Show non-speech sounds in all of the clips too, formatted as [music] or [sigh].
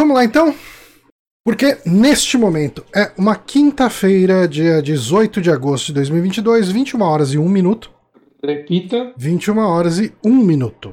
vamos lá então? Porque neste momento é uma quinta-feira, dia 18 de agosto de 2022, 21 horas e 1 minuto. Repita. 21 horas e 1 minuto.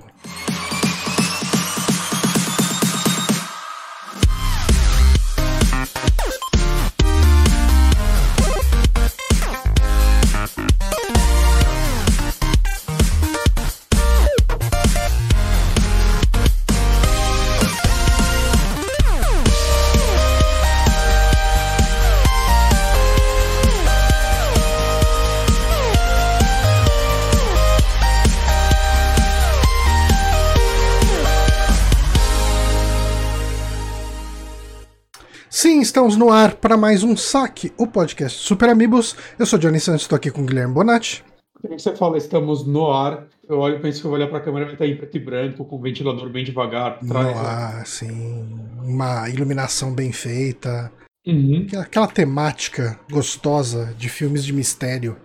Estamos no ar para mais um saque, o podcast Super Amigos. Eu sou Johnny Santos, estou aqui com o Guilherme Bonatti. Quando você fala estamos no ar, eu olho e penso que eu vou olhar para a câmera vai estar em preto e branco, com o ventilador bem devagar. No ar, sim. Uma iluminação bem feita. Uhum. Aquela, aquela temática gostosa de filmes de mistério.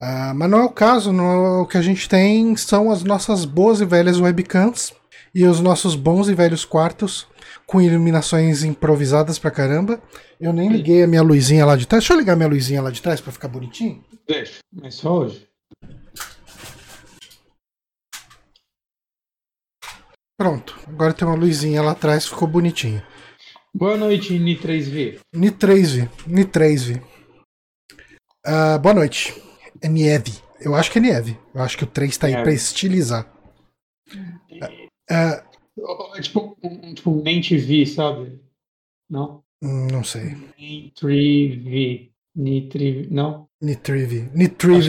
Ah, mas não é o caso, não, o que a gente tem são as nossas boas e velhas webcams e os nossos bons e velhos quartos com iluminações improvisadas pra caramba. Eu nem liguei a minha luzinha lá de trás. Deixa eu ligar minha luzinha lá de trás pra ficar bonitinho. Deixa, mas só hoje. Pronto, agora tem uma luzinha lá atrás, ficou bonitinho. Boa noite, Ni3V. Ni3V, Ni3V. Ah, boa noite. É Nieve. Eu acho que é Nieve. Eu acho que o 3 tá aí Nieve. pra estilizar. Ah, É [laughs] tipo um, tipo um nem TV, sabe? Não? não sei. Nem 3V. Ni3V. Não?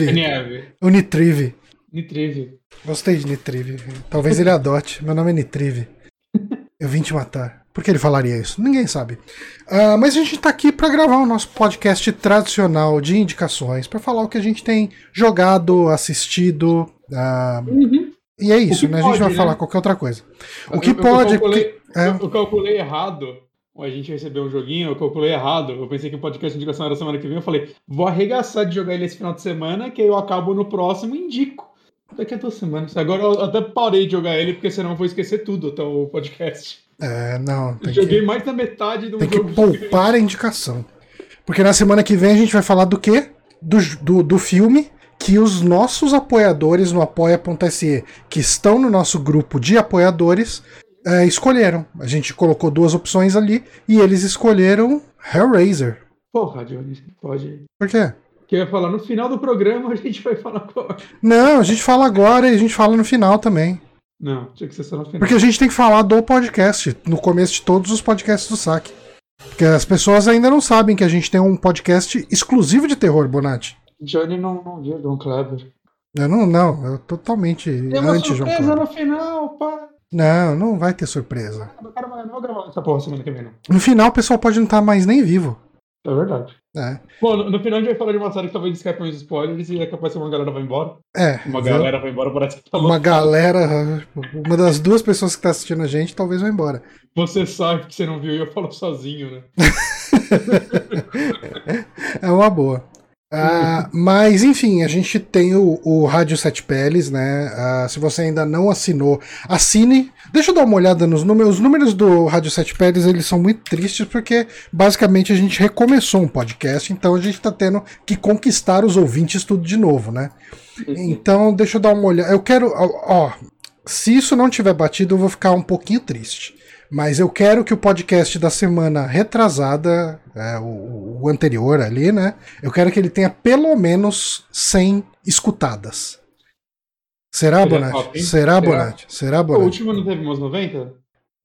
Acho que é. O Nitrive. Ni3V. Gostei de Nitrive. Talvez ele adote. Meu nome é Nitrive. Eu vim te matar. Por que ele falaria isso? Ninguém sabe. Ah, mas a gente tá aqui pra gravar o nosso podcast tradicional de indicações, pra falar o que a gente tem jogado, assistido. ah, Uhum. E é isso, que né? A gente pode, vai né? falar qualquer outra coisa. O que Eu- eu pode. calculei- porque- é. Eu calculei errado. A gente recebeu um joguinho, eu calculei errado. Eu pensei que o podcast de indicação era semana que vem. Eu falei, vou arregaçar de jogar ele esse final de semana, que aí eu acabo no próximo e indico. Daqui a duas semanas. Agora eu até parei de jogar ele, porque senão eu vou esquecer tudo até o podcast. É, não, Eu joguei que, mais da metade do tem que jogo. poupar a indicação. Porque na semana que vem a gente vai falar do quê? Do, do, do filme que os nossos apoiadores no apoia.se, que estão no nosso grupo de apoiadores, é, escolheram. A gente colocou duas opções ali e eles escolheram Hellraiser. Porra, Johnny, pode. Por quê? Que eu ia falar, no final do programa a gente vai falar qual. Não, a gente fala agora e a gente fala no final também. Não, tinha que ser só no final. Porque a gente tem que falar do podcast, no começo de todos os podcasts do saque. Porque as pessoas ainda não sabem que a gente tem um podcast exclusivo de terror, Bonatti. Johnny não, não viu John Kleber. Eu não, não, eu totalmente uma anti João surpresa Kleber. no final, pá. Não, não vai ter surpresa. O cara vai não vou gravar essa porra semana que vem, não. No final o pessoal pode não estar mais nem vivo. É verdade. É. Bom, no, no final a gente vai falar de uma série que talvez escape uns spoilers e é capaz que uma galera vai embora. É. Uma viu? galera vai embora, parece que tá Uma louco. galera, uma das duas pessoas que tá assistindo a gente, talvez vá embora. Você sabe que você não viu e eu falo sozinho, né? [laughs] É uma boa. Ah, mas enfim, a gente tem o, o Rádio Sete Peles, né? Ah, se você ainda não assinou, assine. Deixa eu dar uma olhada nos números. Os números do Rádio Sete Peles eles são muito tristes porque basicamente a gente recomeçou um podcast, então a gente tá tendo que conquistar os ouvintes tudo de novo, né? Então deixa eu dar uma olhada. Eu quero, ó, ó, se isso não tiver batido, eu vou ficar um pouquinho triste. Mas eu quero que o podcast da semana retrasada, é, o, o anterior ali, né? Eu quero que ele tenha pelo menos 100 escutadas. Será, Bonatti? Será, Será? Bonatti? Será, O Bonatti? último não teve umas 90?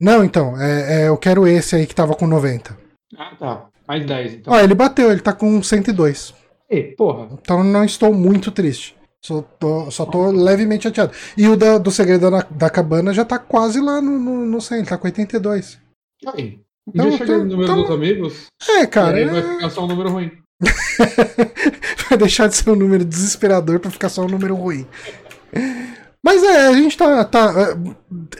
Não, então, é, é, eu quero esse aí que tava com 90. Ah, tá. Mais 10, então. Ó, ele bateu, ele tá com 102. Ei, porra. Então não estou muito triste. Só tô, só tô levemente chateado. E o da- do Segredo da, da Cabana já tá quase lá no, no, no 100, tá com 82. Aí. Então, dia chega então- no número então- dos amigos, É, cara, aí é- vai ficar só um número ruim. [laughs] vai deixar de ser um número desesperador pra ficar só um número ruim. Mas é, a gente tá. tá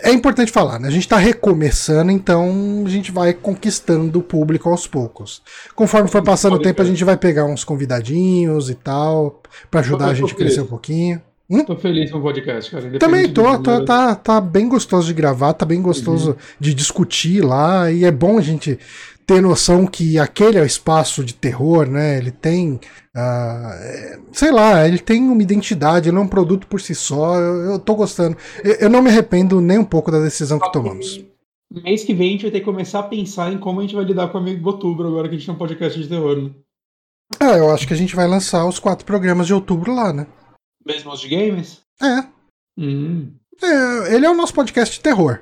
é, é importante falar, né? A gente tá recomeçando, então a gente vai conquistando o público aos poucos. Conforme for passando o tempo, a gente vai pegar uns convidadinhos e tal, pra ajudar a gente a crescer um pouquinho. Hum? Tô feliz com o podcast, cara. Também tô, tô tá, tá bem gostoso de gravar, tá bem gostoso uhum. de discutir lá, e é bom a gente ter noção que aquele é o espaço de terror, né? Ele tem, uh, sei lá, ele tem uma identidade, ele é um produto por si só. Eu, eu tô gostando. Eu, eu, não me arrependo nem um pouco da decisão que tomamos. Mês que vem a gente vai ter que começar a pensar em como a gente vai lidar com o amigo Outubro agora que a gente tem um podcast de terror, né? Ah, eu acho que a gente vai lançar os quatro programas de outubro lá, né? Mesmo os de games? É. Hum. é. Ele é o nosso podcast de terror.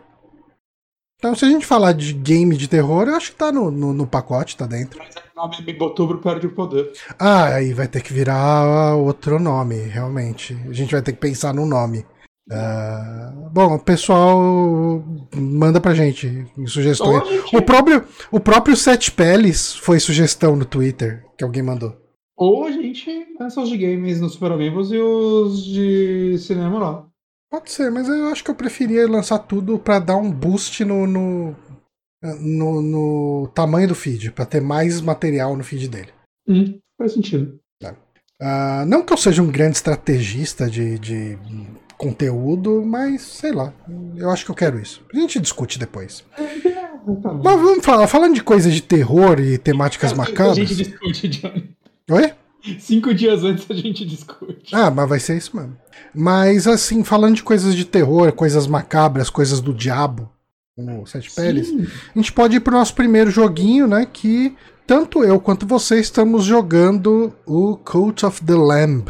Então, se a gente falar de game de terror, eu acho que tá no, no, no pacote, tá dentro. Mas é o nome de Outubro perde o poder. Ah, aí vai ter que virar outro nome, realmente. A gente vai ter que pensar no nome. Uh, bom, o pessoal manda pra gente sugestões. Gente... O próprio, o próprio Sete Peles foi sugestão no Twitter que alguém mandou. Ou a gente lança os de games no Super Amigos e os de cinema lá. Pode ser, mas eu acho que eu preferia lançar tudo para dar um boost no, no, no, no, tamanho do feed, para ter mais material no feed dele. Hum, faz sentido. Uh, não que eu seja um grande estrategista de, de conteúdo, mas sei lá. Eu acho que eu quero isso. A gente discute depois. Tá mas vamos falar, falando de coisas de terror e temáticas macabras. A gente discute, Johnny. Oi? Cinco dias antes a gente discute. Ah, mas vai ser isso mesmo. Mas assim, falando de coisas de terror, coisas macabras, coisas do diabo, como Sete Peles, a gente pode ir pro nosso primeiro joguinho, né? Que tanto eu quanto você estamos jogando o Cult of the Lamb.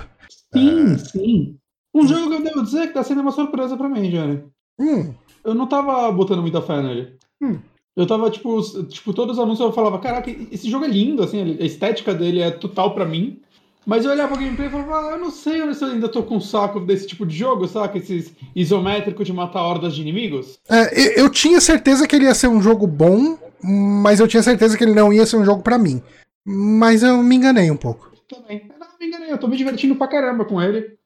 Sim, sim. Um jogo que eu devo dizer que tá sendo uma surpresa pra mim, Johnny. Hum. Eu não tava botando muita fé nele. Hum. Eu tava, tipo, tipo, todos os anúncios eu falava, caraca, esse jogo é lindo, assim, a estética dele é total pra mim. Mas eu olhava o gameplay e falava, ah, eu não sei se eu ainda tô com saco desse tipo de jogo, sabe? Esses isométricos de matar hordas de inimigos. É, eu tinha certeza que ele ia ser um jogo bom, mas eu tinha certeza que ele não ia ser um jogo para mim. Mas eu me enganei um pouco. Também. Eu não me enganei, eu tô me divertindo pra caramba com ele.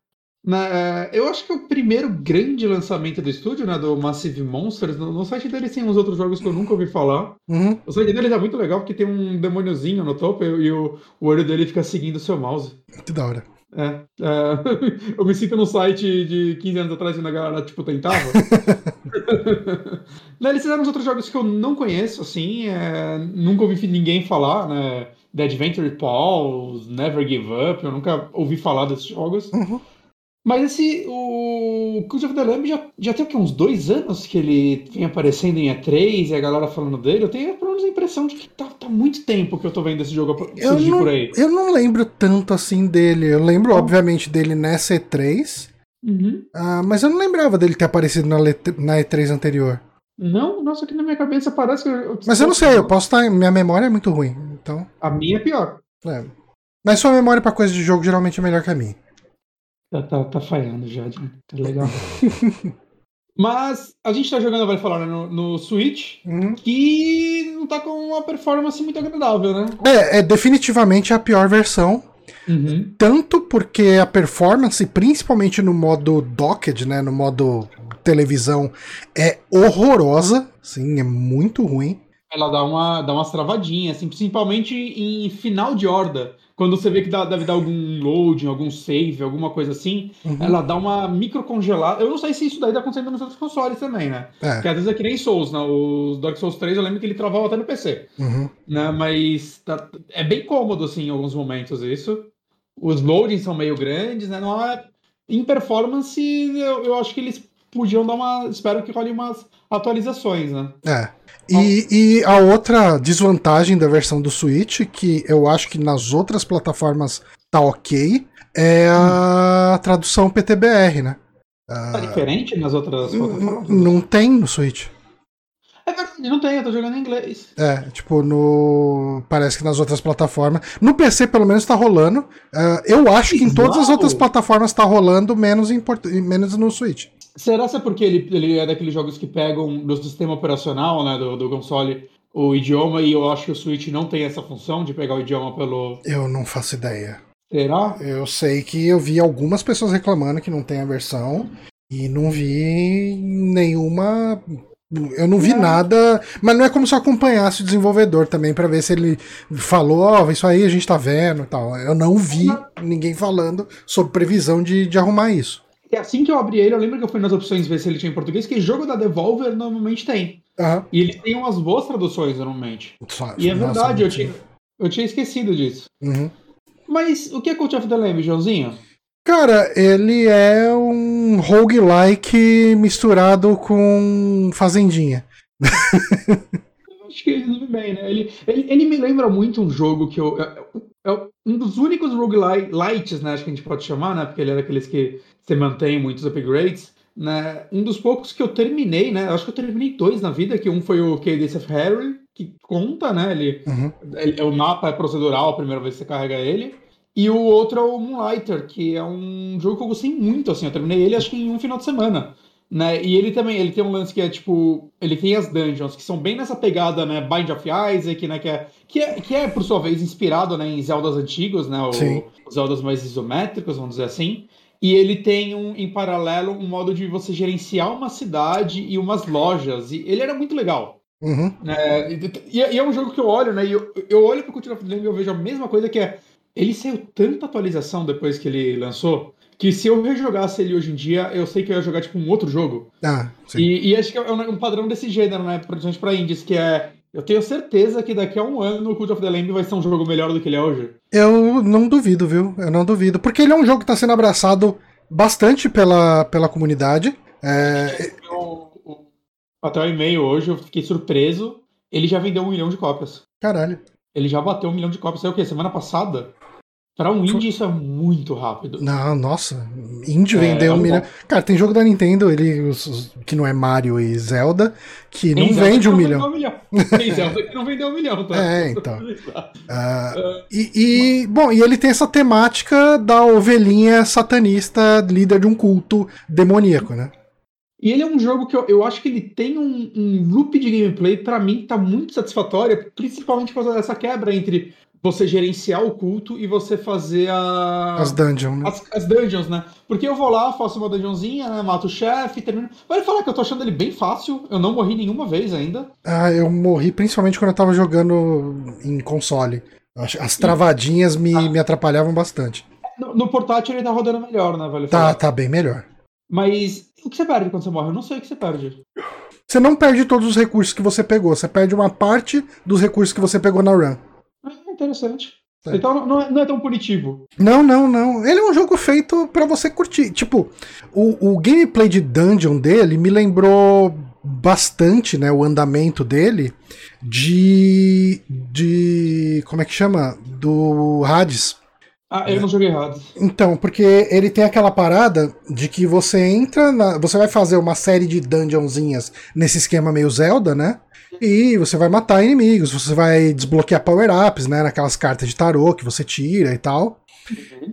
Na, é, eu acho que é o primeiro grande lançamento do estúdio, né? Do Massive Monsters. No, no site deles tem uns outros jogos que eu nunca ouvi falar. Uhum. O site deles é muito legal porque tem um demôniozinho no topo e, e o, o, olho dele fica seguindo o seu mouse. Que da hora. É, é [laughs] eu me sinto no site de 15 anos atrás quando a galera, tipo, tentava. [laughs] Eles fizeram uns outros jogos que eu não conheço, assim, é, nunca ouvi ninguém falar, né? The Adventure Paul, Never Give Up, eu nunca ouvi falar desses jogos. Uhum. Mas esse, o Cult of the Lamb já, já tem uns dois anos que ele vem aparecendo em E3 e a galera falando dele. Eu tenho pelo menos a impressão de que tá, tá muito tempo que eu tô vendo esse jogo surgir não, por aí. Eu não lembro tanto assim dele. Eu lembro, obviamente, dele nessa E3. Uhum. Uh, mas eu não lembrava dele ter aparecido na, na E3 anterior. Não, nossa, aqui na minha cabeça parece que. Eu, mas eu não sei, eu posso estar. Minha memória é muito ruim. Então. A minha é pior. É. Mas sua memória para coisa de jogo geralmente é melhor que a minha. Tá, tá, tá falhando já, tá legal. [laughs] Mas a gente tá jogando, vai falar, né, no, no Switch, uhum. que não tá com uma performance muito agradável, né? É, é definitivamente a pior versão. Uhum. Tanto porque a performance, principalmente no modo docked, né, no modo televisão, é horrorosa, sim, é muito ruim. Ela dá uma dá umas travadinhas, assim, principalmente em final de horda quando você vê que dá, deve dar algum loading, algum save, alguma coisa assim, uhum. ela dá uma micro congelada. Eu não sei se isso daí tá acontecendo nos outros consoles também, né? É. Porque às vezes é que nem Souls, né? O Dark Souls 3 eu lembro que ele travava até no PC. Uhum. Né? Mas tá, é bem cômodo, assim, em alguns momentos isso. Os loadings são meio grandes, né? Não é... Em performance, eu, eu acho que eles podiam dar uma. Espero que role umas atualizações, né? É. E, e, a outra desvantagem da versão do Switch, que eu acho que nas outras plataformas tá ok, é a tradução PTBR, né? Tá diferente nas outras plataformas? Não tem no Switch. É verdade, não tem, eu tô jogando em inglês. É, tipo, no. Parece que nas outras plataformas. No PC, pelo menos, tá rolando. Uh, eu acho que em todas as outras plataformas tá rolando, menos, em port... menos no Switch. Será que é porque ele, ele é daqueles jogos que pegam do sistema operacional, né, do, do console, o idioma, e eu acho que o Switch não tem essa função de pegar o idioma pelo. Eu não faço ideia. Será? Eu sei que eu vi algumas pessoas reclamando que não tem a versão e não vi nenhuma. Eu não vi é. nada, mas não é como se eu acompanhasse o desenvolvedor também para ver se ele falou, ó, oh, isso aí a gente tá vendo e tal. Eu não vi ninguém falando sobre previsão de, de arrumar isso. E assim que eu abri ele, eu lembro que eu fui nas opções ver se ele tinha em português, que jogo da Devolver normalmente tem. Aham. E ele tem umas boas traduções normalmente. E é verdade, eu tinha, eu tinha esquecido disso. Uhum. Mas o que é Cult of the Lamb, Joãozinho? Cara, ele é um roguelike misturado com Fazendinha. [laughs] Acho que ele resume bem, né? Ele, ele, ele me lembra muito um jogo que eu. É, é um dos únicos roguelites, né? Acho que a gente pode chamar, né? Porque ele é daqueles que você mantém muitos upgrades. Né? Um dos poucos que eu terminei, né? Acho que eu terminei dois na vida, que um foi o Cadence of Harry, que conta, né? Ele, Uhum. ele- o mapa é procedural a primeira vez que você carrega ele. E o outro é o Moonlighter, que é um jogo que eu gostei muito, assim. Eu terminei ele acho que em um final de semana. Né? E ele também, ele tem um lance que é tipo, ele tem as dungeons que são bem nessa pegada, né, Bind of Isaac, né, que é, que é, que é por sua vez inspirado, né, em Zeldas antigos, né, o- os Zeldas mais isométricos, vamos dizer assim. E ele tem um, em paralelo um modo de você gerenciar uma cidade e umas lojas. E ele era muito legal. Uhum. né? E, e é- é um jogo que eu olho, né? E eu, eu olho pro the Lamb e eu vejo a mesma coisa que é. Ele saiu tanta atualização depois que ele lançou. Que se eu rejogasse ele hoje em dia, eu sei que eu ia jogar tipo um outro jogo. Ah, sim. E, e acho que é um, um padrão desse gênero, né? Principalmente pra indies, que é. Eu tenho certeza que daqui a um ano o Cult of the Lamb vai ser um jogo melhor do que ele é hoje. Eu não duvido, viu? Eu não duvido. Porque ele é um jogo que tá sendo abraçado bastante pela, pela comunidade. É, Eu- até o e-mail hoje, eu fiquei surpreso. Ele já vendeu um milhão de cópias. caralho. Ele já bateu um milhão de cópias. Saiu o quê? Semana passada? Pra um indie, isso é muito rápido. Não, nossa. Indie É, vendeu é um um milhão. Cara, tem jogo da Nintendo, ele, os- os- que não é Mario e Zelda, que não Tem Zelda vende que um não milhão. vendeu Tem Zelda que não vendeu um milhão, tá? É, então. [laughs] Ah, e, e, bom, e ele tem essa temática da ovelhinha satanista, líder de um culto demoníaco, né? E ele é um jogo que eu, eu acho que ele tem um, um loop de gameplay, pra mim, tá muito satisfatório, principalmente por causa dessa quebra entre você gerenciar o culto e você fazer a... As dungeons, né? as, as dungeons, né? Porque eu vou lá, faço uma dungeonzinha, né? Mato o chefe, termino. Vai falar que eu tô achando ele bem fácil. Eu não morri nenhuma vez ainda. Ah, eu morri principalmente quando eu tava jogando em console. As travadinhas me, Ah. me atrapalhavam bastante. No, no portátil ele tá rodando melhor, né, velho? Tá, tá bem melhor. Mas o que você perde quando você morre? Eu não sei o que você perde. Você não perde todos os recursos que você pegou, você perde uma parte dos recursos que você pegou na run. Interessante. É. Então não é, não é tão punitivo. Não, não, não. Ele é um jogo feito pra você curtir. Tipo, o, o gameplay de dungeon dele me lembrou bastante, né, o andamento dele de de como é que chama? Do Hades. Ah, É. eu não joguei errado. Então, porque ele tem aquela parada de que você entra, na, você vai fazer uma série de dungeonzinhas nesse esquema meio Zelda, né? E você vai matar inimigos, você vai desbloquear power-ups, né? Naquelas cartas de tarô que você tira e tal.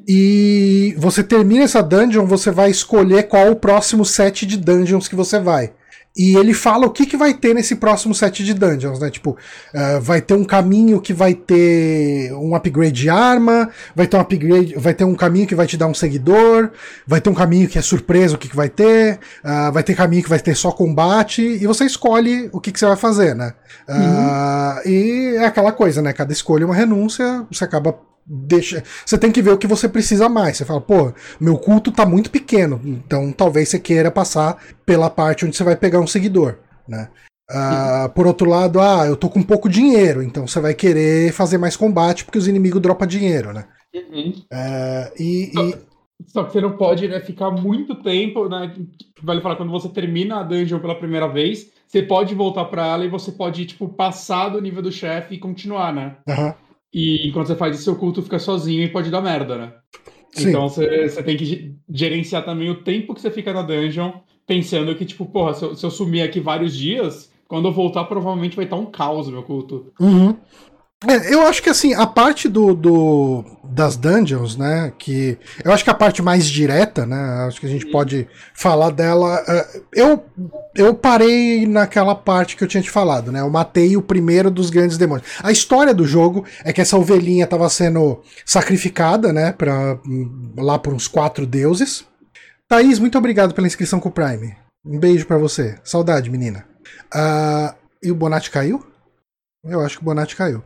E você termina essa dungeon, você vai escolher qual o próximo set de dungeons que você vai. E ele fala o que, que vai ter nesse próximo set de dungeons, né? Tipo, ah, vai ter um caminho que vai ter um upgrade de arma, vai ter um upgrade, vai ter um caminho que vai te dar um seguidor, vai ter um caminho que é surpresa o que, que vai ter, ah, vai ter caminho que vai ter só combate, e você escolhe o que, que você vai fazer, né? Ah, e é aquela coisa, né? Cada escolha é uma renúncia, você acaba deixa, você tem que ver o que você precisa mais. Você fala, pô, meu culto tá muito pequeno, então talvez você queira passar pela parte onde você vai pegar um seguidor, né? Ah, por outro lado, ah, eu tô com pouco dinheiro, então você vai querer fazer mais combate porque os inimigos dropam dinheiro, né? Ah, e, e- Só que você não pode né, ficar muito tempo, né? Vale falar, quando você termina a dungeon pela primeira vez, você pode voltar pra ela e você pode, tipo, passar do nível do chefe e continuar, né? aham, E enquanto você faz isso, seu culto fica sozinho e pode dar merda, né? Sim. Então você, você tem que ge- gerenciar também o tempo que você fica na dungeon, pensando que, tipo, porra, se eu, se eu sumir aqui vários dias, quando eu voltar, provavelmente vai estar um caos meu culto. Uhum. É, eu acho que assim, a parte do, do- das dungeons, né? Que eu acho que a parte mais direta, né? Acho que a gente pode falar dela. é, eu, eu parei naquela parte que eu tinha te falado, né? Eu matei o primeiro dos grandes demônios. A história do jogo é que essa ovelhinha estava sendo sacrificada, né? Pra, lá por uns quatro deuses. Thaís, muito obrigado pela inscrição com o Prime. Um beijo pra você. Saudade, menina. Ah, e o Bonatti caiu? Eu acho que o Bonatti caiu.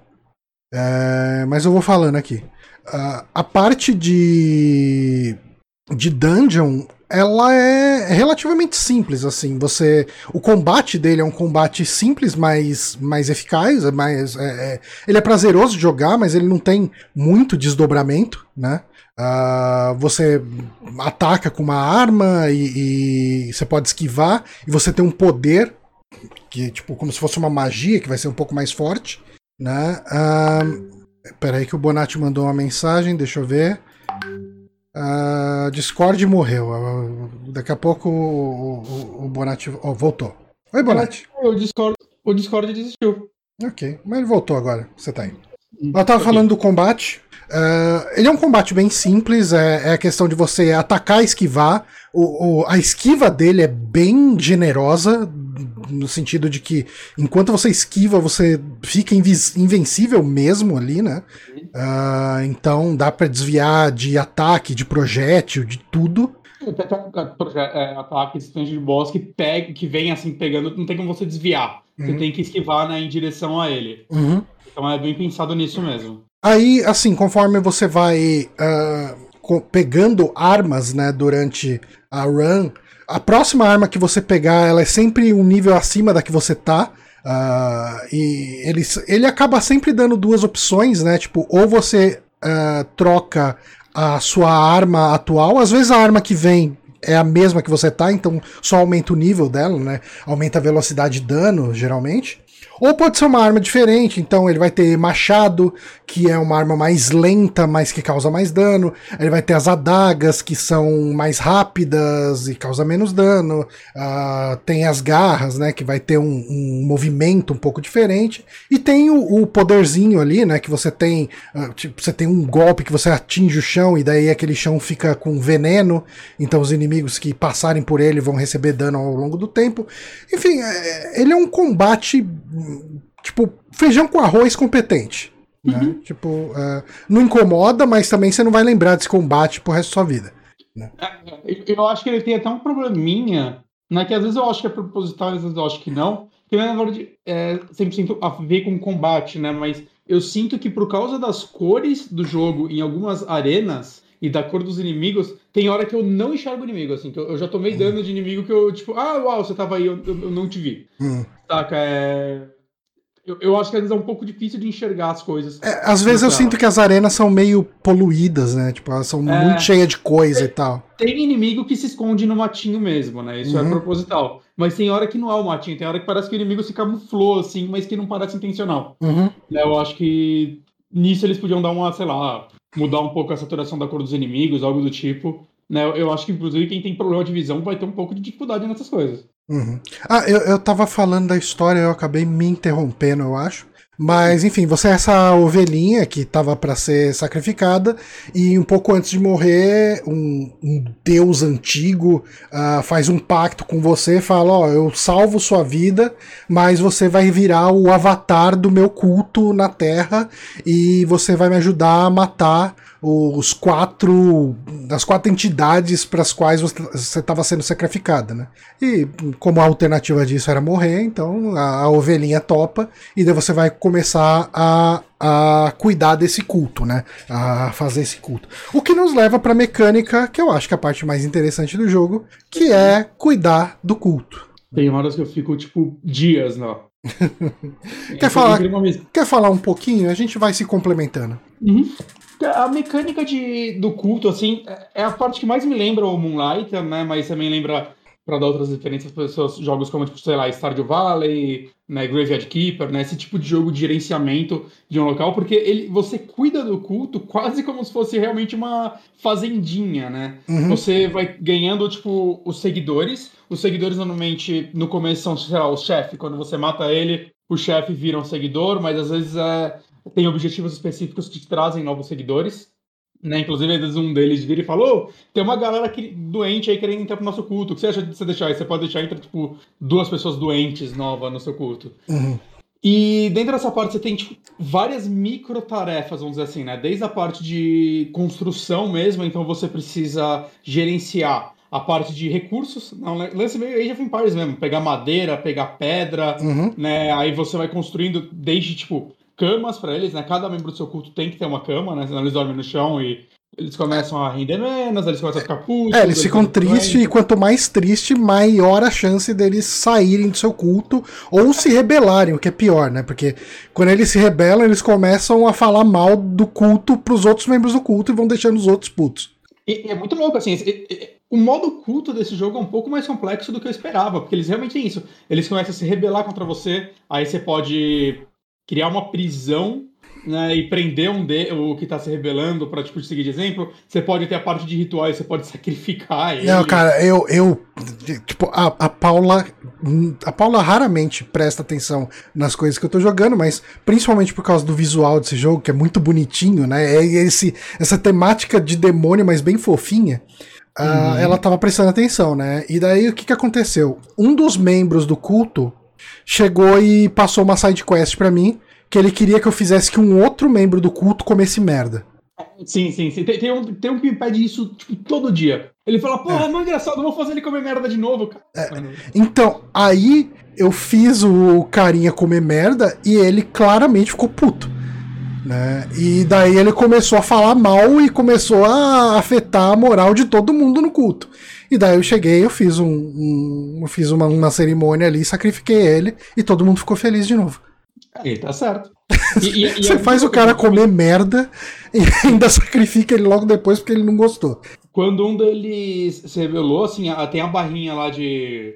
É, mas eu vou falando aqui. Ah, a parte de, de dungeon ela é relativamente simples, assim. Você, o combate dele é um combate simples, mas mais eficaz, é mais, é, é, ele é prazeroso de jogar, mas ele não tem muito desdobramento, né? Uh, você ataca com uma arma e, e, você pode esquivar e você tem um poder que tipo como se fosse uma magia que vai ser um pouco mais forte, né? Uh, peraí que o Bonatti mandou uma mensagem, deixa eu ver. Uh, Discord morreu. Uh, daqui a pouco o, o, o Bonatti oh, voltou. Oi, Bonatti. O Discord, o Discord desistiu. Ok, mas ele voltou agora. Você tá aí. Hum, Eu tava falando do combate. Uh, ele é um combate bem simples, é, é, a questão de você atacar e esquivar. O, o, a esquiva dele é bem generosa, no sentido de que enquanto você esquiva, você fica invencível mesmo ali, né? Uh, então dá para desviar de ataque, de projétil, de tudo. É, ataque de boss que, pega, que vem assim pegando, não tem como você desviar. Você uhum. tem que esquivar né, em direção a ele. Uhum. Então é bem pensado nisso mesmo. Aí, assim, conforme você vai uh, pegando armas, né, durante a run, a próxima arma que você pegar, ela é sempre um nível acima da que você tá. Uh, e ele, ele acaba sempre dando duas opções, né? Tipo, ou você uh, troca a sua arma atual, às vezes a arma que vem é a mesma que você tá, então só aumenta o nível dela, né? Aumenta a velocidade de dano, geralmente. Ou pode ser uma arma diferente, então ele vai ter machado, que é uma arma mais lenta, mas que causa mais dano. Ele vai ter as adagas, que são mais rápidas e causa menos dano. Uh, tem as garras, né, que vai ter um, um, movimento um pouco diferente. E tem o, o poderzinho ali, né, que você tem, uh, tipo, você tem um golpe que você atinge o chão e daí aquele chão fica com veneno. Então os inimigos que passarem por ele vão receber dano ao longo do tempo. Enfim, é, ele é um combate tipo, feijão com arroz competente. Né? Uhum. Tipo, uh, não incomoda, mas também você não vai lembrar desse combate pro resto da sua vida. Né? É, eu acho que ele tem até um probleminha, né? Que às vezes eu acho que é proposital, às vezes eu acho que não. Que na verdade é 100% a ver com combate, né? Mas eu sinto que por causa das cores do jogo em algumas arenas e da cor dos inimigos, tem hora que eu não enxergo o inimigo, assim, que eu, eu já tomei uhum. dano de inimigo que eu, tipo, ah, uau, você tava aí, eu, eu, eu não te vi. Uhum. Saca? É eu, eu, acho que às vezes é um pouco difícil de enxergar as coisas. É, às vezes eu sinto que as arenas são meio poluídas, né? Tipo, elas são é, muito cheias de coisa tem, e tal. Tem inimigo que se esconde no matinho mesmo, né? Isso é uhum. é proposital. Mas tem hora que não é o matinho, tem hora que parece que o inimigo se camuflou, assim, mas que não parece intencional. Uhum. Eu acho que nisso eles podiam dar uma, sei lá, mudar um pouco a saturação da cor dos inimigos, algo do tipo. Né? Eu acho que, inclusive, quem tem problema de visão vai ter um pouco de dificuldade nessas coisas. Uhum. Ah, eu, eu tava falando da história, eu acabei me interrompendo, eu acho. Mas, enfim, você é essa ovelhinha que estava para ser sacrificada, e um pouco antes de morrer, um, um deus antigo uh, faz um pacto com você, fala: Ó, oh, eu salvo sua vida, mas você vai virar o avatar do meu culto na Terra, e você vai me ajudar a matar os quatro as quatro entidades para as quais você estava sendo sacrificada, né? E como a alternativa disso era morrer, então a, a, ovelhinha topa e daí você vai começar a, a cuidar desse culto, né? A fazer esse culto. O que nos leva para a mecânica que eu acho que é a parte mais interessante do jogo, que é cuidar do culto. Tem horas que eu fico tipo dias, não. [laughs] quer, falar, quer falar um pouquinho? A gente vai se complementando. Uhum. A mecânica de, do culto, assim, é a parte que mais me lembra o Moonlight, né? Mas também lembra, para dar outras referências para seus jogos como, tipo, sei lá, Stardew Valley, né, Graveyard Keeper, né? Esse tipo de jogo de gerenciamento de um local, porque ele, você cuida do culto quase como se fosse realmente uma fazendinha, né? Uhum. Você vai ganhando, tipo, os seguidores. Os seguidores normalmente, no começo, são, sei lá, o chefe. Quando você mata ele, o chefe vira um seguidor, mas às vezes é tem objetivos específicos que te trazem novos seguidores. Né? Inclusive, às vezes um deles vira e falou: oh, tem uma galera que, doente aí querendo entrar pro nosso culto. O que você acha de você deixar? Você pode deixar entre, tipo, duas pessoas doentes novas no seu culto. Uhum. E dentro dessa parte você tem tipo, várias micro tarefas, vamos dizer assim, né? Desde a parte de construção mesmo, então você precisa gerenciar a parte de recursos, não, lance meio Age of Empires mesmo, pegar madeira, pegar pedra, uhum. né? Aí você vai construindo desde tipo camas para eles, né? Cada membro do seu culto tem que ter uma cama, né? Senão eles dormem no chão e eles começam a render menos, eles começam a ficar putos. É, eles ficam tristes e quanto mais triste, maior a chance deles saírem do seu culto ou se rebelarem, o que é pior, né? Porque quando eles se rebelam, eles começam a falar mal do culto pros outros membros do culto e vão deixando os outros putos. E, é muito louco, assim, o modo culto desse jogo é um pouco mais complexo do que eu esperava, porque eles realmente têm isso. Eles começam a se rebelar contra você, aí você pode criar uma prisão né, e prender um de, o que tá se rebelando para tipo, seguir de exemplo, você pode ter a parte de rituais, você pode [laughs] sacrificar ele. Não, cara, eu, eu tipo, a, a Paula a Paula raramente presta atenção nas coisas que eu tô jogando, mas principalmente por causa do visual desse jogo, que é muito bonitinho, né? É esse, essa temática de demônio, mas bem fofinha. Uh, uhum. Ela tava prestando atenção, né? E daí o que que aconteceu? Um dos membros do culto chegou e passou uma side quest para mim que ele queria que eu fizesse que um outro membro do culto comesse merda. Sim, sim, sim. Tem, tem, um, tem um que me pede isso tipo, todo dia. Ele fala, porra, é. não é engraçado, vou fazer ele comer merda de novo, cara. É. Então, aí eu fiz o carinha comer merda e ele claramente ficou puto. Né? E daí ele começou a falar mal e começou a afetar a moral de todo mundo no culto. E daí eu cheguei, eu fiz um, um eu fiz uma, uma cerimônia ali, sacrifiquei ele e todo mundo ficou feliz de novo. Aí tá certo. [laughs] E, e, Você faz o cara comer merda e [laughs] ainda sacrifica ele logo depois porque ele não gostou. Quando um deles se revelou, assim, tem a barrinha lá de.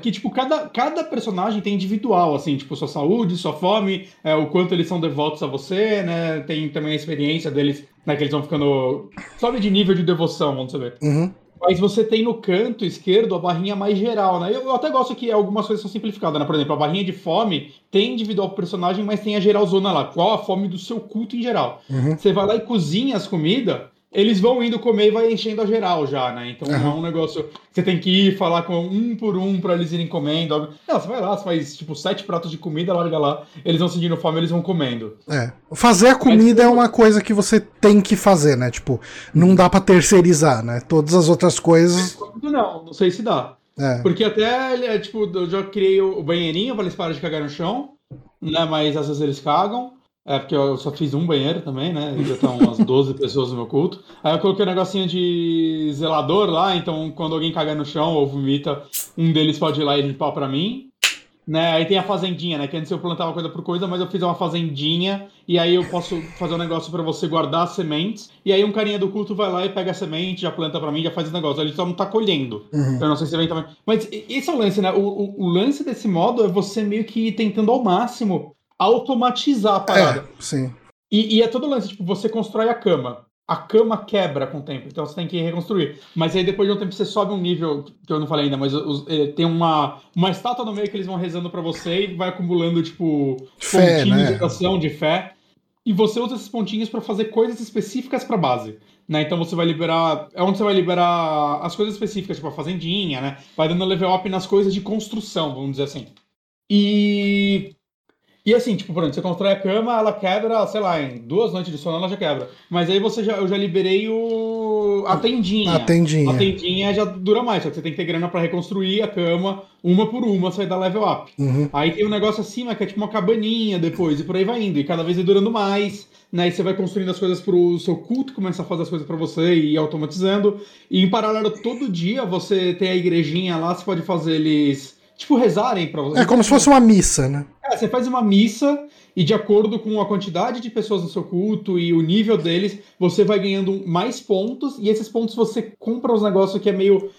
Que, tipo, cada, cada personagem tem individual, assim, tipo, sua saúde, sua fome, é, o quanto eles são devotos a você, né? Tem também a experiência deles, né? Que eles vão ficando. Sobe de nível de devoção, vamos saber. Uhum. Mas você tem no canto esquerdo a barrinha mais geral, né? Eu, eu, até gosto que algumas coisas são simplificadas, né? Por exemplo, a barrinha de fome tem individual pro personagem, mas tem a geralzona lá. Qual a fome do seu culto em geral? Uhum. Você vai lá e cozinha as comidas, eles vão indo comer e vai enchendo a geral já, né? Então não é um negócio. Você tem que ir falar com um por um para eles irem comendo. Não, você vai lá, você faz tipo sete pratos de comida, larga lá, eles vão sentindo fome, eles vão comendo. É. Fazer a comida Mas, é uma coisa que você tem que fazer, né? Tipo, não dá para terceirizar, né? Todas as outras coisas. Não, não sei se dá. É. Porque até, tipo, eu já criei o banheirinho para eles pararem de cagar no chão, né? Mas às vezes eles cagam. É, porque eu só fiz um banheiro também, né? Já estão umas [laughs] 12 pessoas no meu culto. Aí eu coloquei um negocinho de zelador lá, então quando alguém cagar no chão ou vomita, um deles pode ir lá e limpar pra mim. Né? Aí tem a fazendinha, né? Que antes eu plantava coisa por coisa, mas eu fiz uma fazendinha e aí eu posso fazer um negócio para você guardar as sementes. E aí um carinha do culto vai lá e pega a semente, já planta para mim, já faz o negócio. Ele só não tá colhendo. Uhum. Eu não sei se vem também. Mas esse é o lance, né? O, o, o lance desse modo é você meio que tentando ao máximo automatizar a parada. É, sim. E, e, é todo lance, tipo, você constrói a cama. A cama quebra com o tempo, então você tem que reconstruir. Mas aí depois de um tempo você sobe um nível, que eu não falei ainda, mas os, é, tem uma, uma estátua no meio que eles vão rezando para você e vai acumulando, tipo, fé, pontinhos né? de oração, de fé. E você usa esses pontinhos para fazer coisas específicas para base. Né? Então você vai liberar. É onde você vai liberar as coisas específicas, tipo a fazendinha, né? Vai dando level up nas coisas de construção, vamos dizer assim. E e assim, tipo, por exemplo, você constrói a cama, ela quebra, sei lá, em duas noites de sono ela já quebra. Mas aí você já, eu já liberei o. a tendinha. A tendinha. A tendinha já dura mais, só que você tem que ter grana pra reconstruir a cama, uma por uma, você vai dar level up. Uhum. Aí tem um negócio acima que é tipo uma cabaninha depois, e por aí vai indo. E cada vez vai durando mais. Né, e você vai construindo as coisas pro seu culto, começa a fazer as coisas para você e ir automatizando. E em paralelo, todo dia você tem a igrejinha lá, você pode fazer eles tipo, rezarem para você. É como se fosse uma missa, né? É, você faz uma missa e de acordo com a quantidade de pessoas no seu culto e o nível deles, você vai ganhando mais pontos e esses pontos você compra os negócios que é meio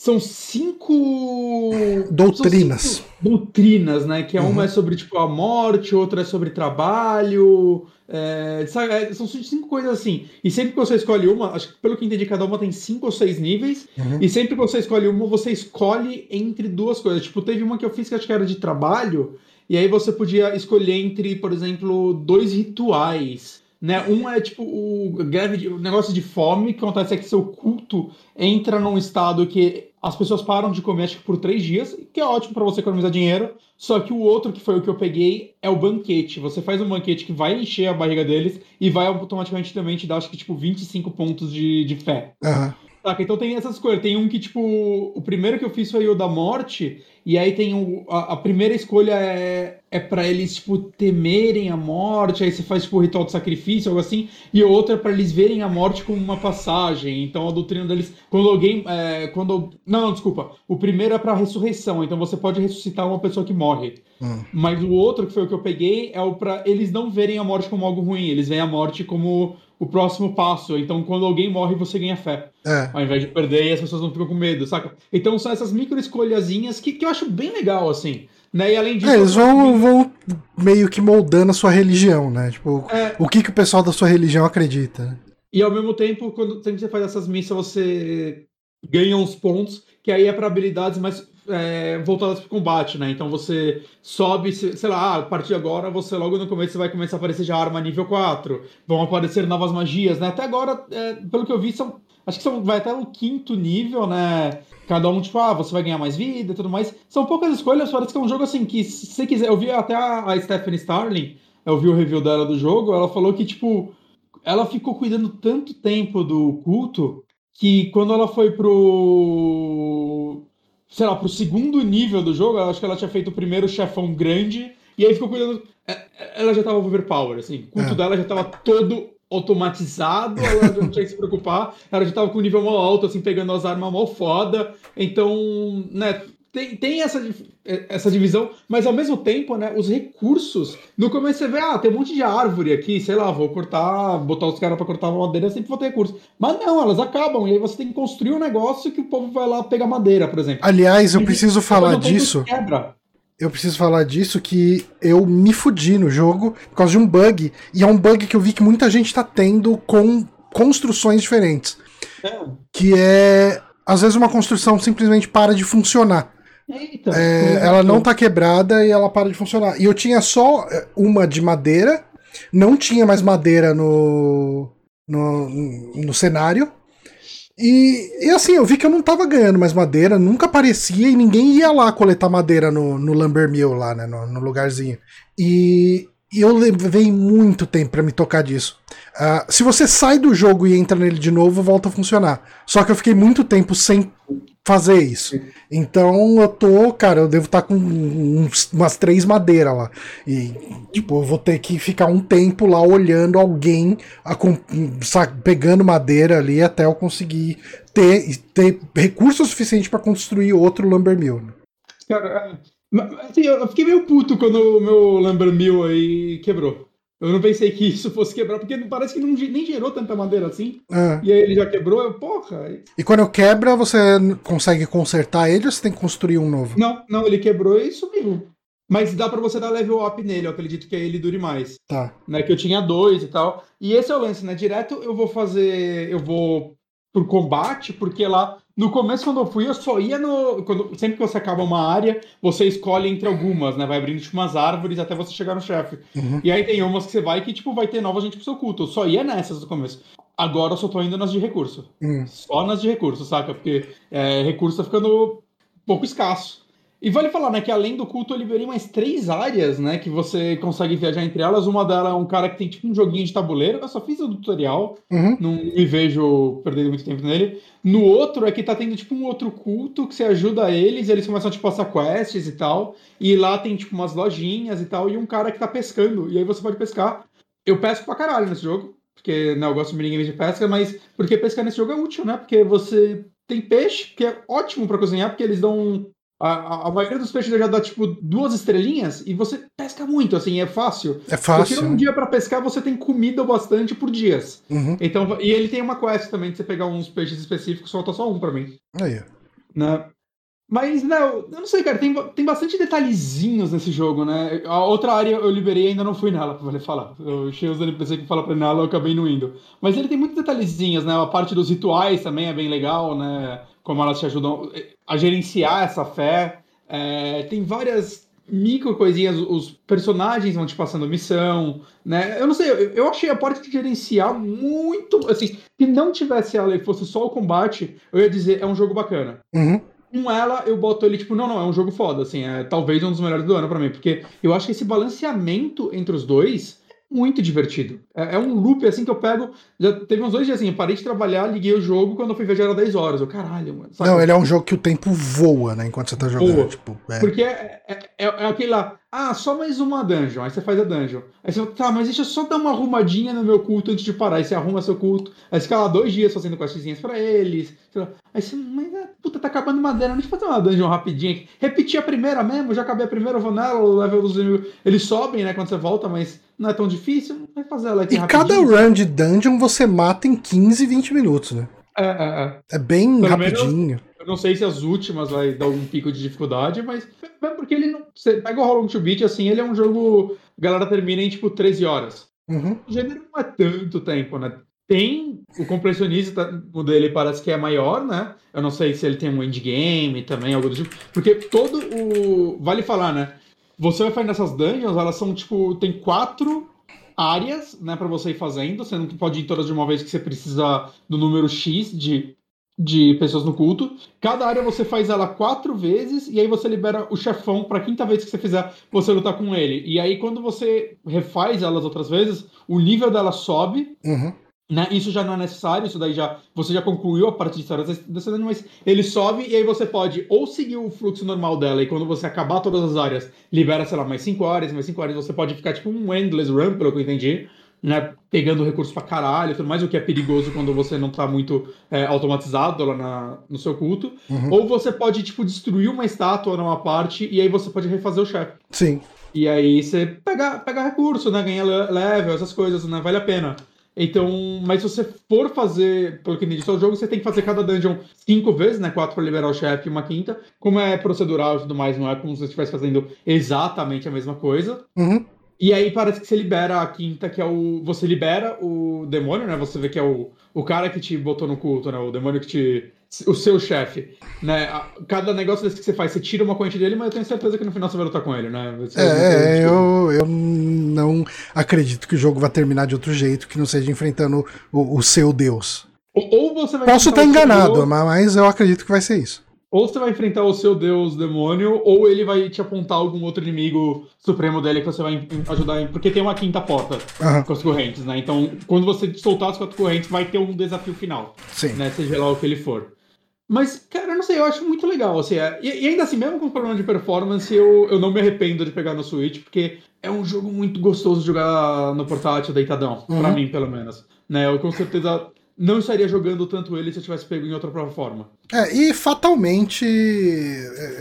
são cinco doutrinas. São cinco doutrinas, né? Que é uma uhum. é sobre tipo a morte, outra é sobre trabalho, é, é, são cinco coisas assim. E sempre que você escolhe uma, acho que pelo que entendi, cada uma tem cinco ou seis níveis. Uhum. E sempre que você escolhe uma, você escolhe entre duas coisas. Tipo, teve uma que eu fiz que acho que era de trabalho. E aí você podia escolher entre, por exemplo, dois rituais. Né? Um é tipo o, o negócio de fome, que acontece é que seu culto entra num estado que as pessoas param de comer acho que por três dias, que é ótimo para você economizar dinheiro. Só que o outro, que foi o que eu peguei, é o banquete. Você faz um banquete que vai encher a barriga deles e vai automaticamente também te dar, acho que, tipo, 25 pontos de, de fé. Uhum. Saca? Então tem essas coisas. Tem um que, tipo, o primeiro que eu fiz foi o da morte, e aí tem o, a, a primeira escolha é é para eles, tipo, temerem a morte, aí você faz, tipo, o ritual de sacrifício, algo assim, e outra é pra eles verem a morte como uma passagem. Então a doutrina deles. Quando alguém. É, quando. Não, não, desculpa. O primeiro é pra ressurreição, então você pode ressuscitar uma pessoa que morre. Hum. Mas o outro, que foi o que eu peguei, é o pra eles não verem a morte como algo ruim, eles veem a morte como o próximo passo. Então, quando alguém morre, você ganha fé. É. Ao invés de perder e as pessoas não ficam com medo, saca? Então, são essas micro escolhazinhas que, que eu acho bem legal, assim. Né? E além disso. É, eles vão, vão meio que moldando a sua religião, né? Tipo, é... o que, que o pessoal da sua religião acredita. E ao mesmo tempo, quando sempre você faz essas missas, você ganha uns pontos, que aí é para habilidades mais é, voltadas para combate, né? Então você sobe, sei lá, ah, a partir de agora, você logo no começo vai começar a aparecer já arma nível 4. Vão aparecer novas magias, né? Até agora, é, pelo que eu vi, são. Acho que são, vai até o quinto nível, né? Cada um, tipo, ah, você vai ganhar mais vida e tudo mais. São poucas escolhas, parece que é um jogo assim que, se você quiser. Eu vi até a, a Stephanie Starling, eu vi o review dela do jogo, ela falou que, tipo, ela ficou cuidando tanto tempo do culto que quando ela foi pro. Sei lá, pro segundo nível do jogo, acho que ela tinha feito o primeiro chefão grande, e aí ficou cuidando. É, é, ela já tava overpower, assim. O culto é. dela já tava todo automatizado, ela já não tinha que se preocupar, ela já tava com um nível mal alto, assim, pegando as armas mal foda. Então, né, tem, tem essa, essa divisão, mas ao mesmo tempo, né, os recursos. No começo você vê, ah, tem um monte de árvore aqui, sei lá, vou cortar, botar os caras para cortar madeira, sempre vou ter recurso. Mas não, elas acabam, e aí você tem que construir um negócio que o povo vai lá pegar madeira, por exemplo. Aliás, eu preciso falar disso. Quebra eu preciso falar disso que eu me fudi no jogo por causa de um bug. E é um bug que eu vi que muita gente tá tendo com construções diferentes. É. Que é. Às vezes uma construção simplesmente para de funcionar. Eita, é, ela não tá quebrada e ela para de funcionar. E eu tinha só é, uma de madeira, não tinha mais madeira no, no, no cenário. E, e, assim, eu vi que eu não tava ganhando mais madeira, nunca aparecia e ninguém ia lá coletar madeira no, no Lumber Mill lá, né, no, no lugarzinho. E, e, eu levei muito tempo para me tocar disso. Uh, se você sai do jogo e entra nele de novo, volta a funcionar. Só que eu fiquei muito tempo sem fazer isso. Então eu tô, cara, eu devo estar tá com uns, umas três madeiras lá. E, tipo, eu vou ter que ficar um tempo lá olhando alguém a, pegando madeira ali até eu conseguir ter, ter recurso suficiente para construir outro Lumber Mill. Né? Cara, assim, eu fiquei meio puto quando o meu Lumber Mill aí quebrou. Eu não pensei que isso fosse quebrar, porque parece que não, nem gerou tanta madeira assim. É. E aí ele já quebrou, eu, porra. E quando quebra, você consegue consertar ele ou você tem que construir um novo? Não, não, ele quebrou e sumiu. Mas dá para você dar level up nele, eu acredito que aí ele dure mais. Tá. Né, que eu tinha dois e tal. E esse é o lance, né? Direto eu vou fazer. Eu vou pro combate, porque lá no começo, quando eu fui, eu só ia no. Quando, sempre que você acaba uma área, você escolhe entre algumas, né? Vai abrindo tipo, umas árvores até você chegar no chefe. Uhum. E aí tem umas que você vai que, tipo, vai ter nova gente pro seu culto. Eu só ia nessas no começo. Agora eu só tô indo nas de recurso. Uhum. Só nas de recurso, saca? Porque é, recurso tá ficando pouco escasso. E vale falar, né, que além do culto, eu liberei mais três áreas, né, que você consegue viajar entre elas. Uma delas é um cara que tem tipo um joguinho de tabuleiro. Eu só fiz o tutorial, uhum. não me vejo perdendo muito tempo nele. No outro é que tá tendo tipo um outro culto que você ajuda eles, e eles começam tipo a passar quests e tal. E lá tem tipo umas lojinhas e tal, e um cara que tá pescando. E aí você pode pescar. Eu pesco pra caralho nesse jogo, porque não, eu gosto de minigame de pesca, mas porque pescar nesse jogo é útil, né? Porque você tem peixe, que é ótimo para cozinhar, porque eles dão a, a, maioria dos peixes já dá tipo duas estrelinhas e você pesca muito, assim, é fácil. É fácil. Você tira um dia para pescar, você tem comida bastante por dias. Uhum. Então, e ele tem uma quest também de você pegar uns peixes específicos, falta só um para mim. Aí. Né? Mas, não, eu não sei, cara, tem, tem bastante detalhezinhos nesse jogo, né? A outra área eu liberei e ainda não fui nela, pra falar. Eu cheio os NPC que fala pra nela, eu acabei não indo. Mas ele tem muitos detalhezinhos, né? A parte dos rituais também é bem legal, né? Como elas te ajudam a gerenciar essa fé. É, tem várias micro coisinhas, os personagens vão te passando missão, né? Eu não sei, eu, eu achei a parte de gerenciar muito, assim, se não tivesse ela e fosse só o combate, eu ia dizer, é um jogo bacana. Uhum. Com ela, eu boto ele, tipo, não, não, é um jogo foda, assim, é talvez um dos melhores do ano para mim, porque eu acho que esse balanceamento entre os dois muito divertido. É, é, um loop assim que eu pego. Já teve uns dois dias assim, eu parei de trabalhar, liguei o jogo, quando eu fui ver já era 10 horas. Eu, caralho, mano. Sabe? Não, ele é um jogo que o tempo voa, né? Enquanto você tá jogando. Tipo, é... Porque é, é, é, é aquele lá. Ah, só mais uma dungeon. Aí você faz a dungeon. Aí você fala, tá, mas deixa eu só dar uma arrumadinha no meu culto antes de parar. Aí você arruma seu culto. Aí você fica lá dois dias fazendo questzinhas pra eles. Aí você, mas é, puta, tá acabando madeira. Deixa eu fazer uma dungeon rapidinha aqui. Repetir a primeira mesmo, já acabei a primeira, eu vou nela, o level dos inimigos. Eles sobem, né, quando você volta, mas não é tão difícil. Vai fazer ela aqui E cada run de dungeon você mata em 15, 20 minutos, né? É, é, é. É bem Pelo rapidinho. menos- Eu não sei se as últimas vai dar um pico de dificuldade, mas é porque ele não. Você pega o Hollow to Beat, assim, ele é um jogo. A galera termina em tipo 13 horas. Uhum. O gênero não é tanto tempo, né? Tem o completionista o dele parece que é maior, né? Eu não sei se ele tem um endgame também, algo do tipo. Porque todo o. Vale falar, né? Você vai fazendo essas dungeons, elas são tipo. Tem quatro áreas, né, pra você ir fazendo. Você não pode ir todas de uma vez que você precisa do número X de, de pessoas no culto. Cada área você faz ela quatro vezes e aí você libera o chefão pra quinta vez que você fizer você lutar com ele. E aí quando você refaz elas outras vezes, o nível dela sobe Uhum. né? Isso já não é necessário, isso daí já você já concluiu a parte de história dessa dano, mas ele sobe e aí você pode ou seguir o fluxo normal dela e quando você acabar todas as áreas, libera, sei lá, mais 5 horas, mais 5 horas, você pode ficar tipo um endless run, pelo que eu entendi, né? Pegando recursos pra caralho, tudo mais, o que é perigoso quando você não tá muito é, automatizado lá na, no seu culto. Uhum. Ou você pode, tipo, destruir uma estátua numa parte e aí você pode refazer o chefe. Sim. E aí você pega, pega recurso, né? Ganha le- level, essas coisas, né? Vale a pena. Então, mas se você for fazer, pelo que entendi, só o jogo, você tem que fazer cada dungeon cinco vezes, né? Quatro pra liberar o chefe e uma quinta. Como é procedural e tudo mais, não é como se você estivesse fazendo exatamente a mesma coisa. Uhum. E aí parece que você libera a quinta, que é o. Você libera o demônio, né? Você vê que é o, o cara que te botou no culto, né? O demônio que te. O seu chefe. Né? Cada negócio desse que você faz, você tira uma corrente dele, mas eu tenho certeza que no final você vai lutar com ele, né? Do É, eu, eu não acredito que o jogo vai terminar de outro jeito, que não seja enfrentando o, o seu deus. Ou, ou você vai Posso estar enganado, mas eu acredito que vai ser isso. Ou você vai enfrentar o seu deus demônio, ou ele vai te apontar algum outro inimigo supremo dele que você vai ajudar. Porque tem uma quinta porta Aham, com as correntes, né? Então, quando você soltar as quatro correntes, vai ter um desafio final. sim. né? Seja lá o que ele for. Mas, cara, eu não sei, eu acho muito legal. Assim, é- e, e ainda assim, mesmo com problema de performance, eu, eu não me arrependo de pegar no Switch, porque é um jogo muito gostoso de jogar no portátil deitadão, Uhum. pra mim, pelo menos. Né? Eu com certeza não estaria jogando tanto ele se eu tivesse pego em outra plataforma. É, e fatalmente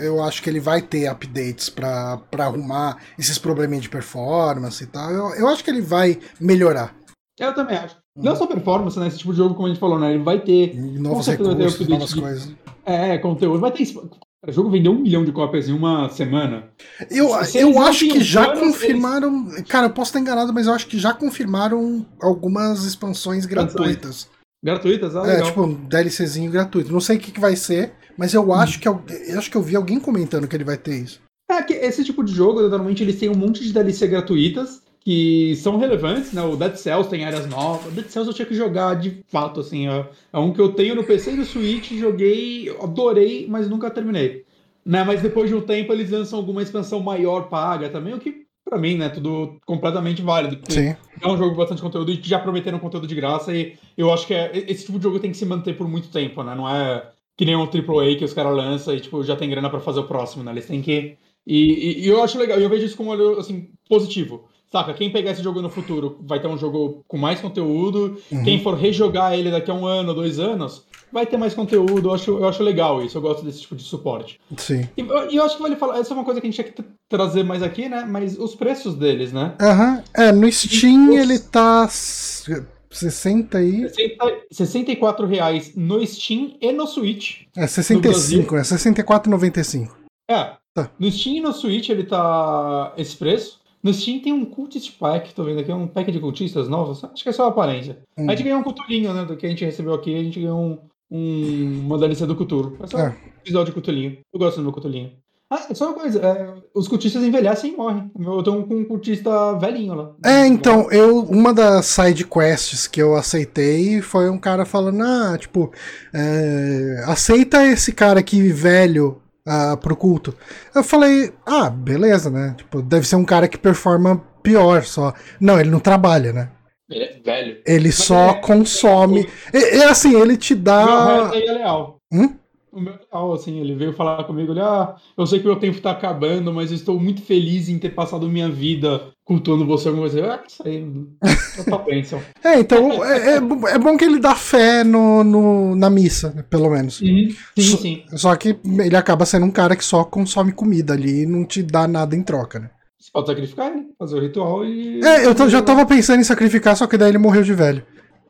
eu acho que ele vai ter updates pra pra arrumar esses probleminhas de performance e tal. Eu, eu acho que ele vai melhorar. Eu também acho. Uhum. Não só performance, né? Esse tipo de jogo, como a gente falou, né? Ele vai ter. Novos ter recursos, update novas de- coisas. É, conteúdo. Vai ter. O jogo vendeu um milhão de cópias em uma semana. Eu, Se eu eles acho que já planos, confirmaram. Cara, eu posso estar enganado, mas eu acho que já confirmaram algumas expansões gratuitas. Gratuitas, ah, É, legal. tipo, um DLCzinho gratuito. Não sei o que, que vai ser, mas eu acho que eu, eu acho que eu vi alguém comentando que ele vai ter isso. É que esse tipo de jogo, normalmente eles têm um monte de DLC gratuitas que são relevantes, né? O Dead Cells tem áreas novas. O Dead Cells eu tinha que jogar de fato, assim. ó. É um que eu tenho no PC e no Switch, joguei, adorei, mas nunca terminei. Né? Mas depois de um tempo eles lançam alguma expansão maior paga também, o que pra mim, né, tudo completamente válido. porque Sim. é um jogo com bastante conteúdo e já prometeram conteúdo de graça e eu acho que é, esse tipo de jogo tem que se manter por muito tempo, né? Não é que nem um AAA que os caras lançam e tipo, já tem grana pra fazer o próximo, né? Eles têm que. E, e- e eu acho legal, e eu vejo isso como um olho assim, positivo. Saca? Quem pegar esse jogo no futuro vai ter um jogo com mais conteúdo. Uhum. Quem for rejogar ele daqui a um ano, dois anos, vai ter mais conteúdo. Eu acho, eu acho legal isso. Eu gosto desse tipo de suporte. Sim. E eu, eu acho que vale falar. Essa é uma coisa que a gente tinha que tra- trazer mais aqui, né? Mas os preços deles, né? Aham. É, no Steam Nossa. ele tá. s- 60 e. 60, 64 reais no Steam e no Switch. É 65, é 64,95. É. Tá. No Steam e no Switch ele tá esse preço. No Steam tem um Cultist Pack, tô vendo aqui, um pack de cultistas novos. Acho que é só a aparência. Hum. A gente ganhou um cutulinho, né? Do que a gente recebeu aqui, a gente ganhou um, um uma DLC do Cuturo. É só É. um episódio de cutulinho. Eu gosto do meu cutulinho. Ah, só uma coisa, é, os cultistas envelhecem e morrem. Eu tô com um cultista velhinho lá. É, então, eu. Uma das side quests que eu aceitei foi um cara falando, ah, tipo, é, aceita esse cara aqui velho ah, pro culto. Eu falei, ah, beleza, né? Tipo, deve ser um cara que performa pior só. Não, ele não trabalha, né? Ele é velho. Ele só é- consome. É, é assim, ele te dá. aí é leal. Hum? O meu real, assim, ele veio falar comigo, ele, ah, eu sei que meu tempo tá acabando, mas estou muito feliz em ter passado minha vida cultuando você alguma coisa. Ah, isso aí, tá bênção. [laughs] é, então, é, é, é, bom que ele dá fé no, no na missa, pelo menos. Uhum, sim, só, sim. Só que ele acaba sendo um cara que só consome comida ali e não te dá nada em troca, né? Você pode sacrificar, né? Fazer o ritual e. É, eu já tava pensando em sacrificar, só que daí ele morreu de velho.